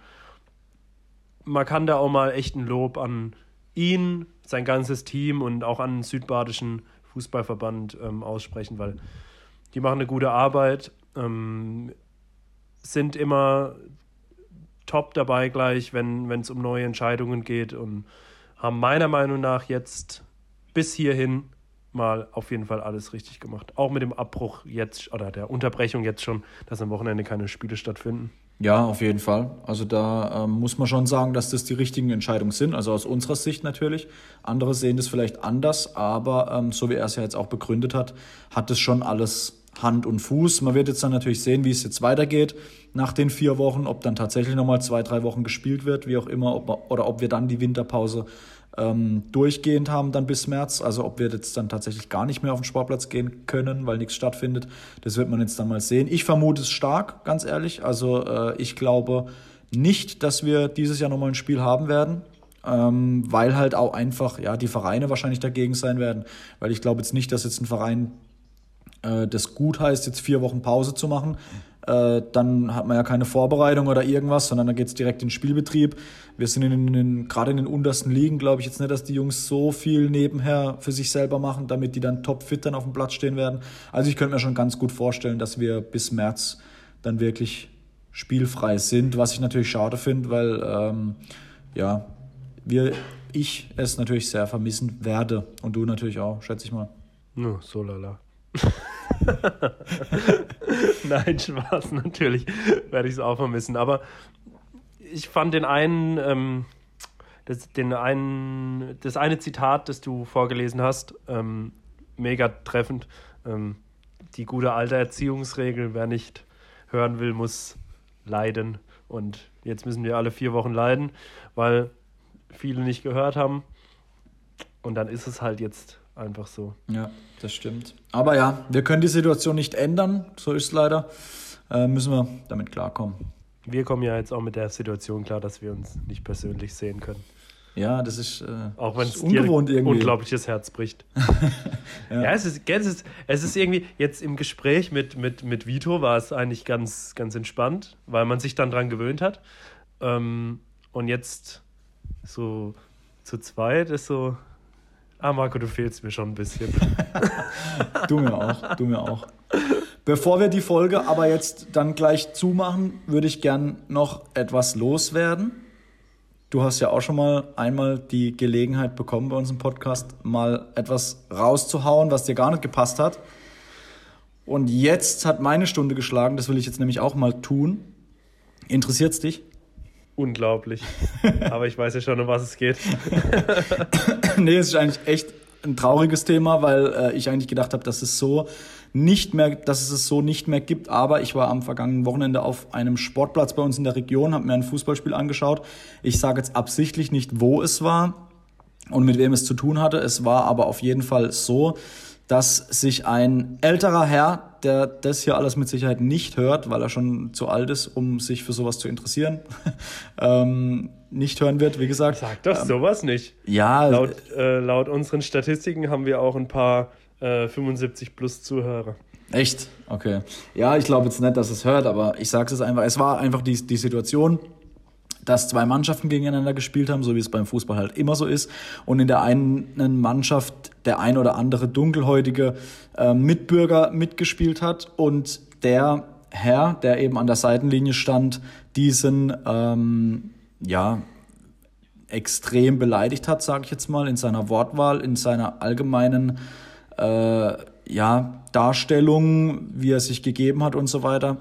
man kann da auch mal echt ein Lob an ihn, sein ganzes Team und auch an den südbadischen Fußballverband ähm, aussprechen, weil die machen eine gute Arbeit, ähm, sind immer top dabei gleich, wenn es um neue Entscheidungen geht und haben meiner Meinung nach jetzt bis hierhin mal auf jeden Fall alles richtig gemacht. Auch mit dem Abbruch jetzt oder der Unterbrechung jetzt schon, dass am Wochenende keine Spiele stattfinden. Ja, auf jeden Fall. Also da ähm, muss man schon sagen, dass das die richtigen Entscheidungen sind. Also aus unserer Sicht natürlich. Andere sehen das vielleicht anders, aber ähm, so wie er es ja jetzt auch begründet hat, hat es schon alles Hand und Fuß. Man wird jetzt dann natürlich sehen, wie es jetzt weitergeht nach den vier Wochen, ob dann tatsächlich nochmal zwei, drei Wochen gespielt wird, wie auch immer, ob man, oder ob wir dann die Winterpause ähm, durchgehend haben dann bis März. Also ob wir jetzt dann tatsächlich gar nicht mehr auf den Sportplatz gehen können, weil nichts stattfindet, das wird man jetzt dann mal sehen. Ich vermute es stark, ganz ehrlich. Also äh, ich glaube nicht, dass wir dieses Jahr nochmal ein Spiel haben werden. Ähm, weil halt auch einfach ja die Vereine wahrscheinlich dagegen sein werden, weil ich glaube jetzt nicht, dass jetzt ein Verein äh, das gut heißt, jetzt vier Wochen Pause zu machen, äh, dann hat man ja keine Vorbereitung oder irgendwas, sondern dann geht es direkt in den Spielbetrieb. Wir sind in den, gerade in den untersten Ligen, glaube ich jetzt nicht, dass die Jungs so viel nebenher für sich selber machen, damit die dann topfit dann auf dem Platz stehen werden. Also ich könnte mir schon ganz gut vorstellen, dass wir bis März dann wirklich spielfrei sind, was ich natürlich schade finde, weil ähm, ja, wir, ich es natürlich sehr vermissen werde und du natürlich auch, schätze ich mal. No, so lala. *laughs* *laughs* Nein, Spaß, natürlich werde ich es auch vermissen. Aber ich fand den einen, ähm, das, den einen, das eine Zitat, das du vorgelesen hast, ähm, mega treffend. Ähm, die gute alte Erziehungsregel, wer nicht hören will, muss leiden. Und jetzt müssen wir alle vier Wochen leiden, weil viele nicht gehört haben. Und dann ist es halt jetzt einfach so. Ja, das stimmt. Aber ja, wir können die Situation nicht ändern, so ist es leider. Äh, müssen wir damit klarkommen. Wir kommen ja jetzt auch mit der Situation klar, dass wir uns nicht persönlich sehen können. Ja, das ist äh, auch wenn es ungewohnt irgendwie unglaubliches Herz bricht. *laughs* ja. ja, es, ist, es, ist, es ist irgendwie jetzt im Gespräch mit, mit, mit Vito war es eigentlich ganz, ganz entspannt, weil man sich dann dran gewöhnt hat. Ähm, und jetzt so zu zweit ist so, Ah, Marco, du fehlst mir schon ein bisschen. *laughs* du mir auch, du mir auch. Bevor wir die Folge aber jetzt dann gleich zumachen, würde ich gern noch etwas loswerden. Du hast ja auch schon mal einmal die Gelegenheit bekommen bei uns im Podcast, mal etwas rauszuhauen, was dir gar nicht gepasst hat. Und jetzt hat meine Stunde geschlagen, das will ich jetzt nämlich auch mal tun. Interessiert's dich? unglaublich. *laughs* Aber ich weiß ja schon, um was es geht. *laughs* *laughs* nee, es ist eigentlich echt ein trauriges Thema, weil äh, ich eigentlich gedacht habe, dass es so nicht mehr, dass es es so nicht mehr gibt. Aber ich war am vergangenen Wochenende auf einem Sportplatz bei uns in der Region, habe mir ein Fußballspiel angeschaut. Ich sage jetzt absichtlich nicht, wo es war und mit wem es zu tun hatte. Es war aber auf jeden Fall so, dass sich ein älterer Herr, der das hier alles mit Sicherheit nicht hört, weil er schon zu alt ist, um sich für sowas zu interessieren, *laughs* ähm, nicht hören wird, wie gesagt. Sag doch ähm, sowas nicht. Ja. Laut, äh, laut unseren Statistiken haben wir auch ein paar äh, 75 plus Zuhörer. Echt? Okay. Ja, ich glaube jetzt nicht, dass es hört, aber ich sage es einfach. Es war einfach die, die Situation dass zwei Mannschaften gegeneinander gespielt haben, so wie es beim Fußball halt immer so ist. Und in der einen Mannschaft der ein oder andere dunkelhäutige äh, Mitbürger mitgespielt hat und der Herr, der eben an der Seitenlinie stand, diesen ähm, ja extrem beleidigt hat, sage ich jetzt mal, in seiner Wortwahl, in seiner allgemeinen äh, ja, Darstellung, wie er sich gegeben hat und so weiter.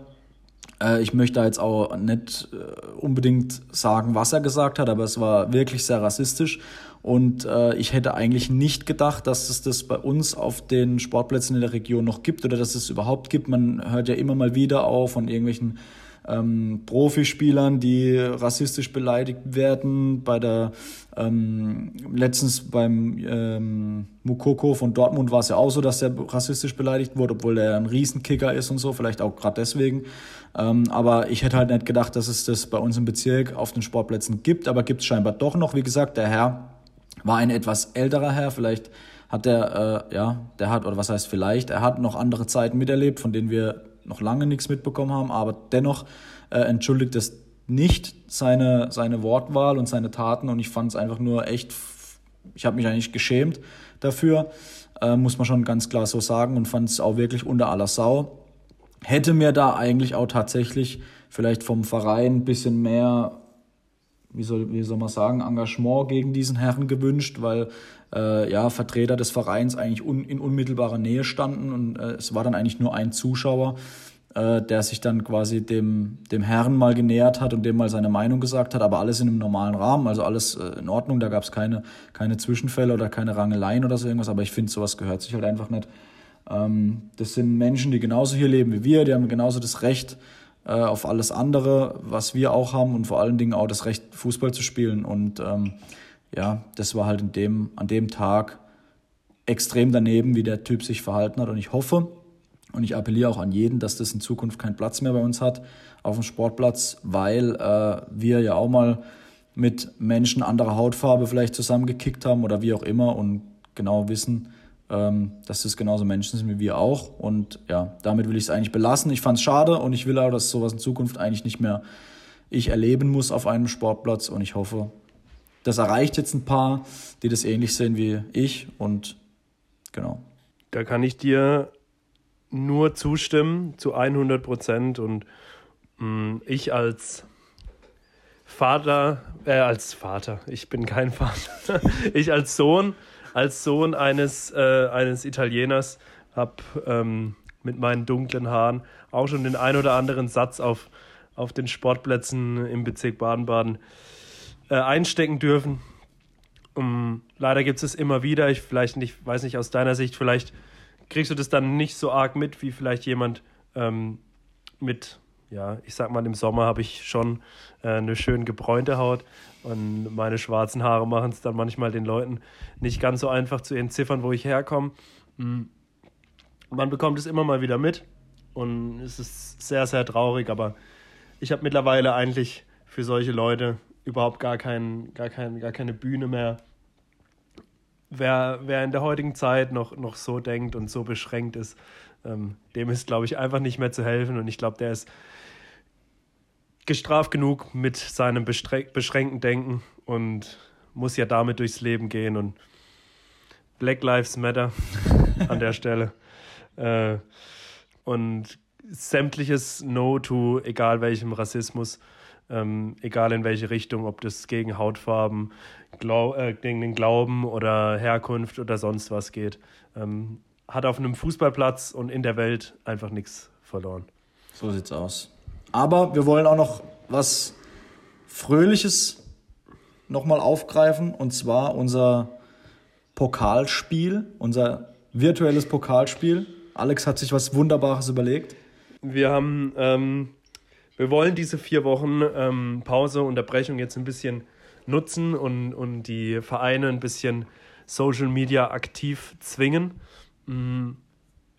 Äh, ich möchte jetzt auch nicht äh, unbedingt sagen, was er gesagt hat, aber es war wirklich sehr rassistisch. Und äh, ich hätte eigentlich nicht gedacht, dass es das bei uns auf den Sportplätzen in der Region noch gibt oder dass es überhaupt gibt. Man hört ja immer mal wieder auch von irgendwelchen ähm, Profispielern, die rassistisch beleidigt werden. Bei der ähm, letztens beim ähm, Mukoko von Dortmund war es ja auch so, dass er rassistisch beleidigt wurde, obwohl er ein Riesenkicker ist und so, vielleicht auch gerade deswegen. Ähm, aber ich hätte halt nicht gedacht, dass es das bei uns im Bezirk auf den Sportplätzen gibt, aber gibt es scheinbar doch noch. Wie gesagt, der Herr war ein etwas älterer Herr, vielleicht hat der, äh, ja, der hat, oder was heißt vielleicht, er hat noch andere Zeiten miterlebt, von denen wir noch lange nichts mitbekommen haben, aber dennoch äh, entschuldigt es nicht seine, seine Wortwahl und seine Taten und ich fand es einfach nur echt, ich habe mich eigentlich geschämt dafür, äh, muss man schon ganz klar so sagen und fand es auch wirklich unter aller Sau. Hätte mir da eigentlich auch tatsächlich vielleicht vom Verein ein bisschen mehr, wie soll, wie soll man sagen, Engagement gegen diesen Herren gewünscht, weil äh, ja, Vertreter des Vereins eigentlich un, in unmittelbarer Nähe standen und äh, es war dann eigentlich nur ein Zuschauer äh, der sich dann quasi dem, dem Herrn mal genähert hat und dem mal seine Meinung gesagt hat, aber alles in einem normalen Rahmen, also alles äh, in Ordnung, da gab es keine, keine Zwischenfälle oder keine Rangeleien oder so irgendwas, aber ich finde, sowas gehört sich halt einfach nicht. Ähm, das sind Menschen, die genauso hier leben wie wir, die haben genauso das Recht äh, auf alles andere, was wir auch haben und vor allen Dingen auch das Recht, Fußball zu spielen und ähm, ja, das war halt in dem, an dem Tag extrem daneben, wie der Typ sich verhalten hat und ich hoffe, und ich appelliere auch an jeden, dass das in Zukunft keinen Platz mehr bei uns hat auf dem Sportplatz, weil äh, wir ja auch mal mit Menschen anderer Hautfarbe vielleicht zusammengekickt haben oder wie auch immer und genau wissen, ähm, dass das genauso Menschen sind wie wir auch. Und ja, damit will ich es eigentlich belassen. Ich fand es schade und ich will auch, dass sowas in Zukunft eigentlich nicht mehr ich erleben muss auf einem Sportplatz. Und ich hoffe, das erreicht jetzt ein paar, die das ähnlich sehen wie ich. Und genau. Da kann ich dir nur zustimmen zu 100 Prozent und mh, mm, ich als Vater, äh, als Vater, ich bin kein Vater, *laughs* ich als Sohn, als Sohn eines, äh, eines Italieners habe ähm, mit meinen dunklen Haaren auch schon den ein oder anderen Satz auf, auf den Sportplätzen im Bezirk Baden-Baden äh, einstecken dürfen. Um, leider gibt es immer wieder, ich vielleicht nicht, weiß nicht aus deiner Sicht, vielleicht kriegst du das dann nicht so arg mit, wie vielleicht jemand ähm, mit, ja, ich sag mal, im Sommer habe ich schon äh, eine schön gebräunte Haut und meine schwarzen Haare machen es dann manchmal den Leuten nicht ganz so einfach zu entziffern, wo ich herkomme. Mhm. Man bekommt es immer mal wieder mit und es ist sehr, sehr traurig, aber ich habe mittlerweile eigentlich für solche Leute überhaupt gar, kein, gar, kein, gar keine Bühne mehr wer, wer in der heutigen Zeit noch, noch so denkt und so beschränkt ist, ähm, dem ist, glaube ich, einfach nicht mehr zu helfen. Und ich glaube, der ist gestraft genug mit seinem beschränkten Denken und muss ja damit durchs Leben gehen. Und Black Lives Matter *laughs* an der Stelle. Äh, und sämtliches No to egal welchem Rassismus ähm, egal in welche Richtung, ob das gegen Hautfarben, Glau äh, gegen den Glauben oder Herkunft oder sonst was geht. Ähm, hat auf einem Fußballplatz und in der Welt einfach nichts verloren. So sieht's aus. Aber wir wollen auch noch was Fröhliches nochmal aufgreifen und zwar unser Pokalspiel, unser virtuelles Pokalspiel. Alex hat sich was Wunderbares überlegt. Wir haben ähm, wir wollen diese vier Wochen ähm, Pause, Unterbrechung jetzt ein bisschen nutzen und, und die Vereine ein bisschen Social Media aktiv zwingen. Mm,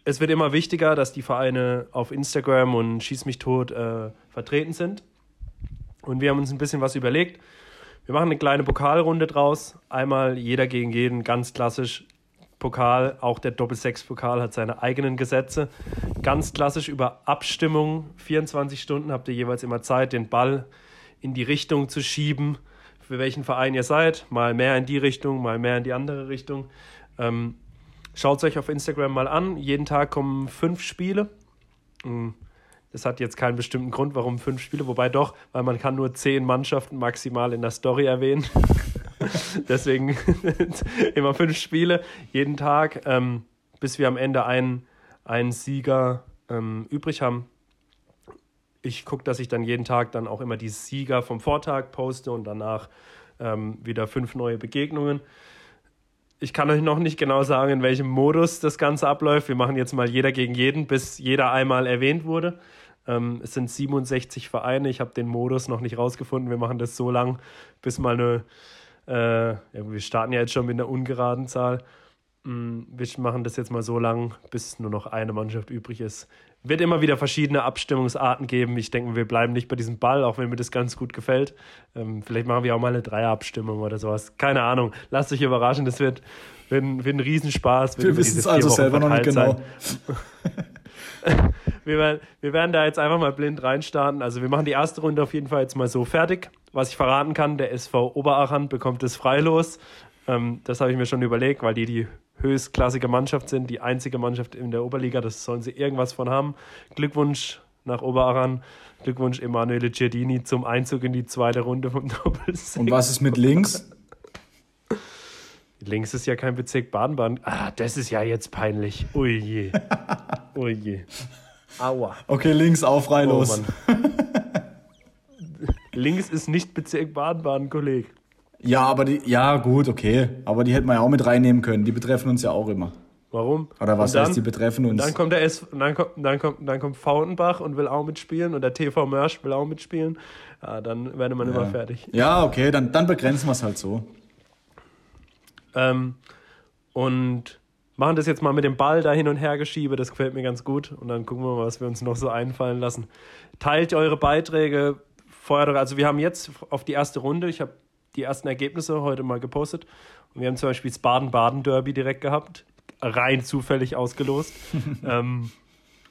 es wird immer wichtiger, dass die Vereine auf Instagram und Schieß mich tot äh, vertreten sind. Und wir haben uns ein bisschen was überlegt. Wir machen eine kleine Pokalrunde draus. Einmal jeder gegen jeden, ganz klassisch Pokal, auch der Doppel-6-Pokal hat seine eigenen Gesetze. Ganz klassisch über Abstimmung. 24 Stunden habt ihr jeweils immer Zeit, den Ball in die Richtung zu schieben, für welchen Verein ihr seid. Mal mehr in die Richtung, mal mehr in die andere Richtung. Ähm, Schaut es euch auf Instagram mal an. Jeden Tag kommen fünf Spiele. Hm, das hat jetzt keinen bestimmten Grund, warum fünf Spiele, wobei doch, weil man kann nur zehn Mannschaften maximal in der Story erwähnen. *laughs* *laughs* Deswegen *laughs* immer fünf Spiele jeden Tag, ähm, bis wir am Ende einen, einen Sieger ähm, übrig haben. Ich gucke, dass ich dann jeden Tag dann auch immer die Sieger vom Vortag poste und danach ähm, wieder fünf neue Begegnungen. Ich kann euch noch nicht genau sagen, in welchem Modus das Ganze abläuft. Wir machen jetzt mal jeder gegen jeden, bis jeder einmal erwähnt wurde. Ähm, es sind 67 Vereine. Ich habe den Modus noch nicht rausgefunden. Wir machen das so lang, bis mal eine äh, ja, wir starten ja jetzt schon mit einer ungeraden Zahl. Mm, wir machen das jetzt mal so lang, bis nur noch eine Mannschaft übrig ist. Wird immer wieder verschiedene Abstimmungsarten geben. Ich denke, wir bleiben nicht bei diesem Ball, auch wenn mir das ganz gut gefällt. Ähm, vielleicht machen wir auch mal eine Dreierabstimmung oder sowas. Keine Ahnung. Lasst euch überraschen. Das wird, wird, wird ein Riesenspaß. wir wissen es also selber noch nicht genau. *laughs* wir, werden, wir werden da jetzt einfach mal blind reinstarten. Also wir machen die erste Runde auf jeden Fall jetzt mal so fertig. Was ich verraten kann, der SV Oberachern bekommt es freilos. Ähm, das habe ich mir schon überlegt, weil die die höchstklassige Mannschaft sind, die einzige Mannschaft in der Oberliga. Das sollen sie irgendwas von haben. Glückwunsch nach Oberachern. Glückwunsch Emanuele Giardini zum Einzug in die zweite Runde vom *laughs* Doppel. Und was ist mit links? Links ist ja kein Bezirk Baden-Baden. Ah, das ist ja jetzt peinlich. Ui je. Ui *laughs* je. Aua. Okay, links auf, rein, Oh, los. *laughs* Links ist nicht Bezirk Baden-Baden, Kollege. Ja, aber die, ja, gut, okay. Aber die hätten wir ja auch mit reinnehmen können. Die betreffen uns ja auch immer. Warum? Oder was Und dann- heißt, die betreffen uns? Dann kommt der S, und dann kommt, dann kommt, dann kommt Fautenbach und will auch mitspielen und der TV Mörsch will auch mitspielen. Ja, dann werde man immer fertig. Ja, okay, dann, dann begrenzen wir es halt so. Ähm, und machen das jetzt mal mit dem Ball da hin und her geschiebe, das gefällt mir ganz gut. Und dann gucken wir mal, was wir uns noch so einfallen lassen. Teilt eure Beiträge, feuert eure, also wir haben jetzt auf die erste Runde, ich habe die ersten Ergebnisse heute mal gepostet. Und wir haben zum Beispiel das Baden-Baden-Derby direkt gehabt, rein zufällig ausgelost. *laughs* ähm,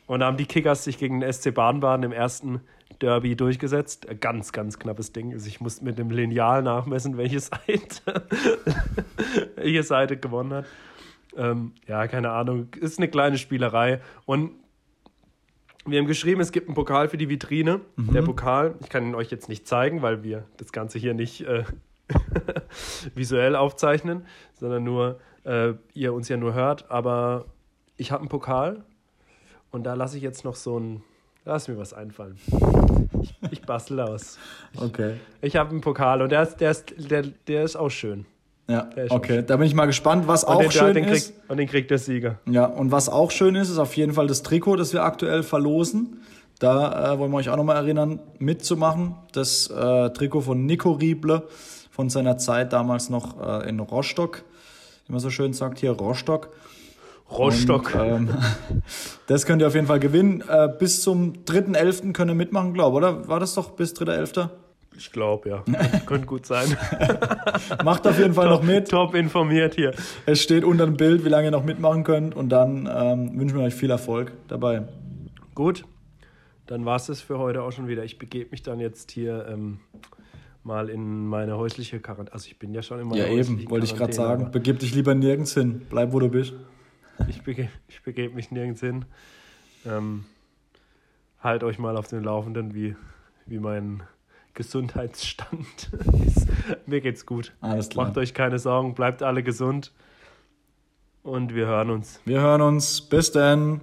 und da haben die Kickers sich gegen den SC Baden-Baden im ersten Derby durchgesetzt. Ganz, ganz knappes Ding. Also ich musste mit dem Lineal nachmessen, welche Seite, *laughs* welche Seite gewonnen hat. Ähm, ja, keine Ahnung. Ist eine kleine Spielerei. Und wir haben geschrieben, es gibt einen Pokal für die Vitrine. Der Pokal, ich kann ihn euch jetzt nicht zeigen, weil wir das Ganze hier nicht äh, *laughs* visuell aufzeichnen, sondern nur, äh, ihr uns ja nur hört. Aber ich habe einen Pokal und da lasse ich jetzt noch so ein, lass mir was einfallen. Ich, ich bastel aus. Okay. Ich habe einen Pokal und der ist, der, ist, der, der ist auch schön. Ja, okay. Da bin ich mal gespannt, was Und auch den, schön den ist. Und den kriegt der Sieger. Ja, und was auch schön ist, ist auf jeden Fall das Trikot, das wir aktuell verlosen. Da äh, wollen wir euch auch nochmal erinnern, mitzumachen. Das äh, Trikot von Nico Rieble von seiner Zeit damals noch äh, in Rostock, wie man so schön sagt hier, Rostock. Rostock. Und, ähm, *laughs* das könnt ihr auf jeden Fall gewinnen. Äh, bis zum 3.11. könnt ihr mitmachen, glaube oder? War das doch bis 3.11.? Ich glaube, ja. Könnte gut sein. *laughs* Macht auf jeden Fall noch mit. Top informiert hier. Es steht unter dem Bild, wie lange ihr noch mitmachen könnt. Und dann ähm, wünschen wir euch viel Erfolg dabei. Gut, dann war es das für heute auch schon wieder. Ich begebe mich dann jetzt hier ähm, mal in meine häusliche Quarantäne. Also ich bin ja schon in meiner Ja, eben, wollte ich gerade sagen. Begib dich lieber nirgends hin. Bleib, wo du bist. Ich begebe ich begeb mich nirgends hin. Ähm, halt euch mal auf den Laufenden, wie, wie mein Gesundheitsstand *laughs* ist. Mir geht's gut. Alles klar. Macht euch keine Sorgen, bleibt alle gesund. Und wir hören uns. Wir hören uns. Bis dann.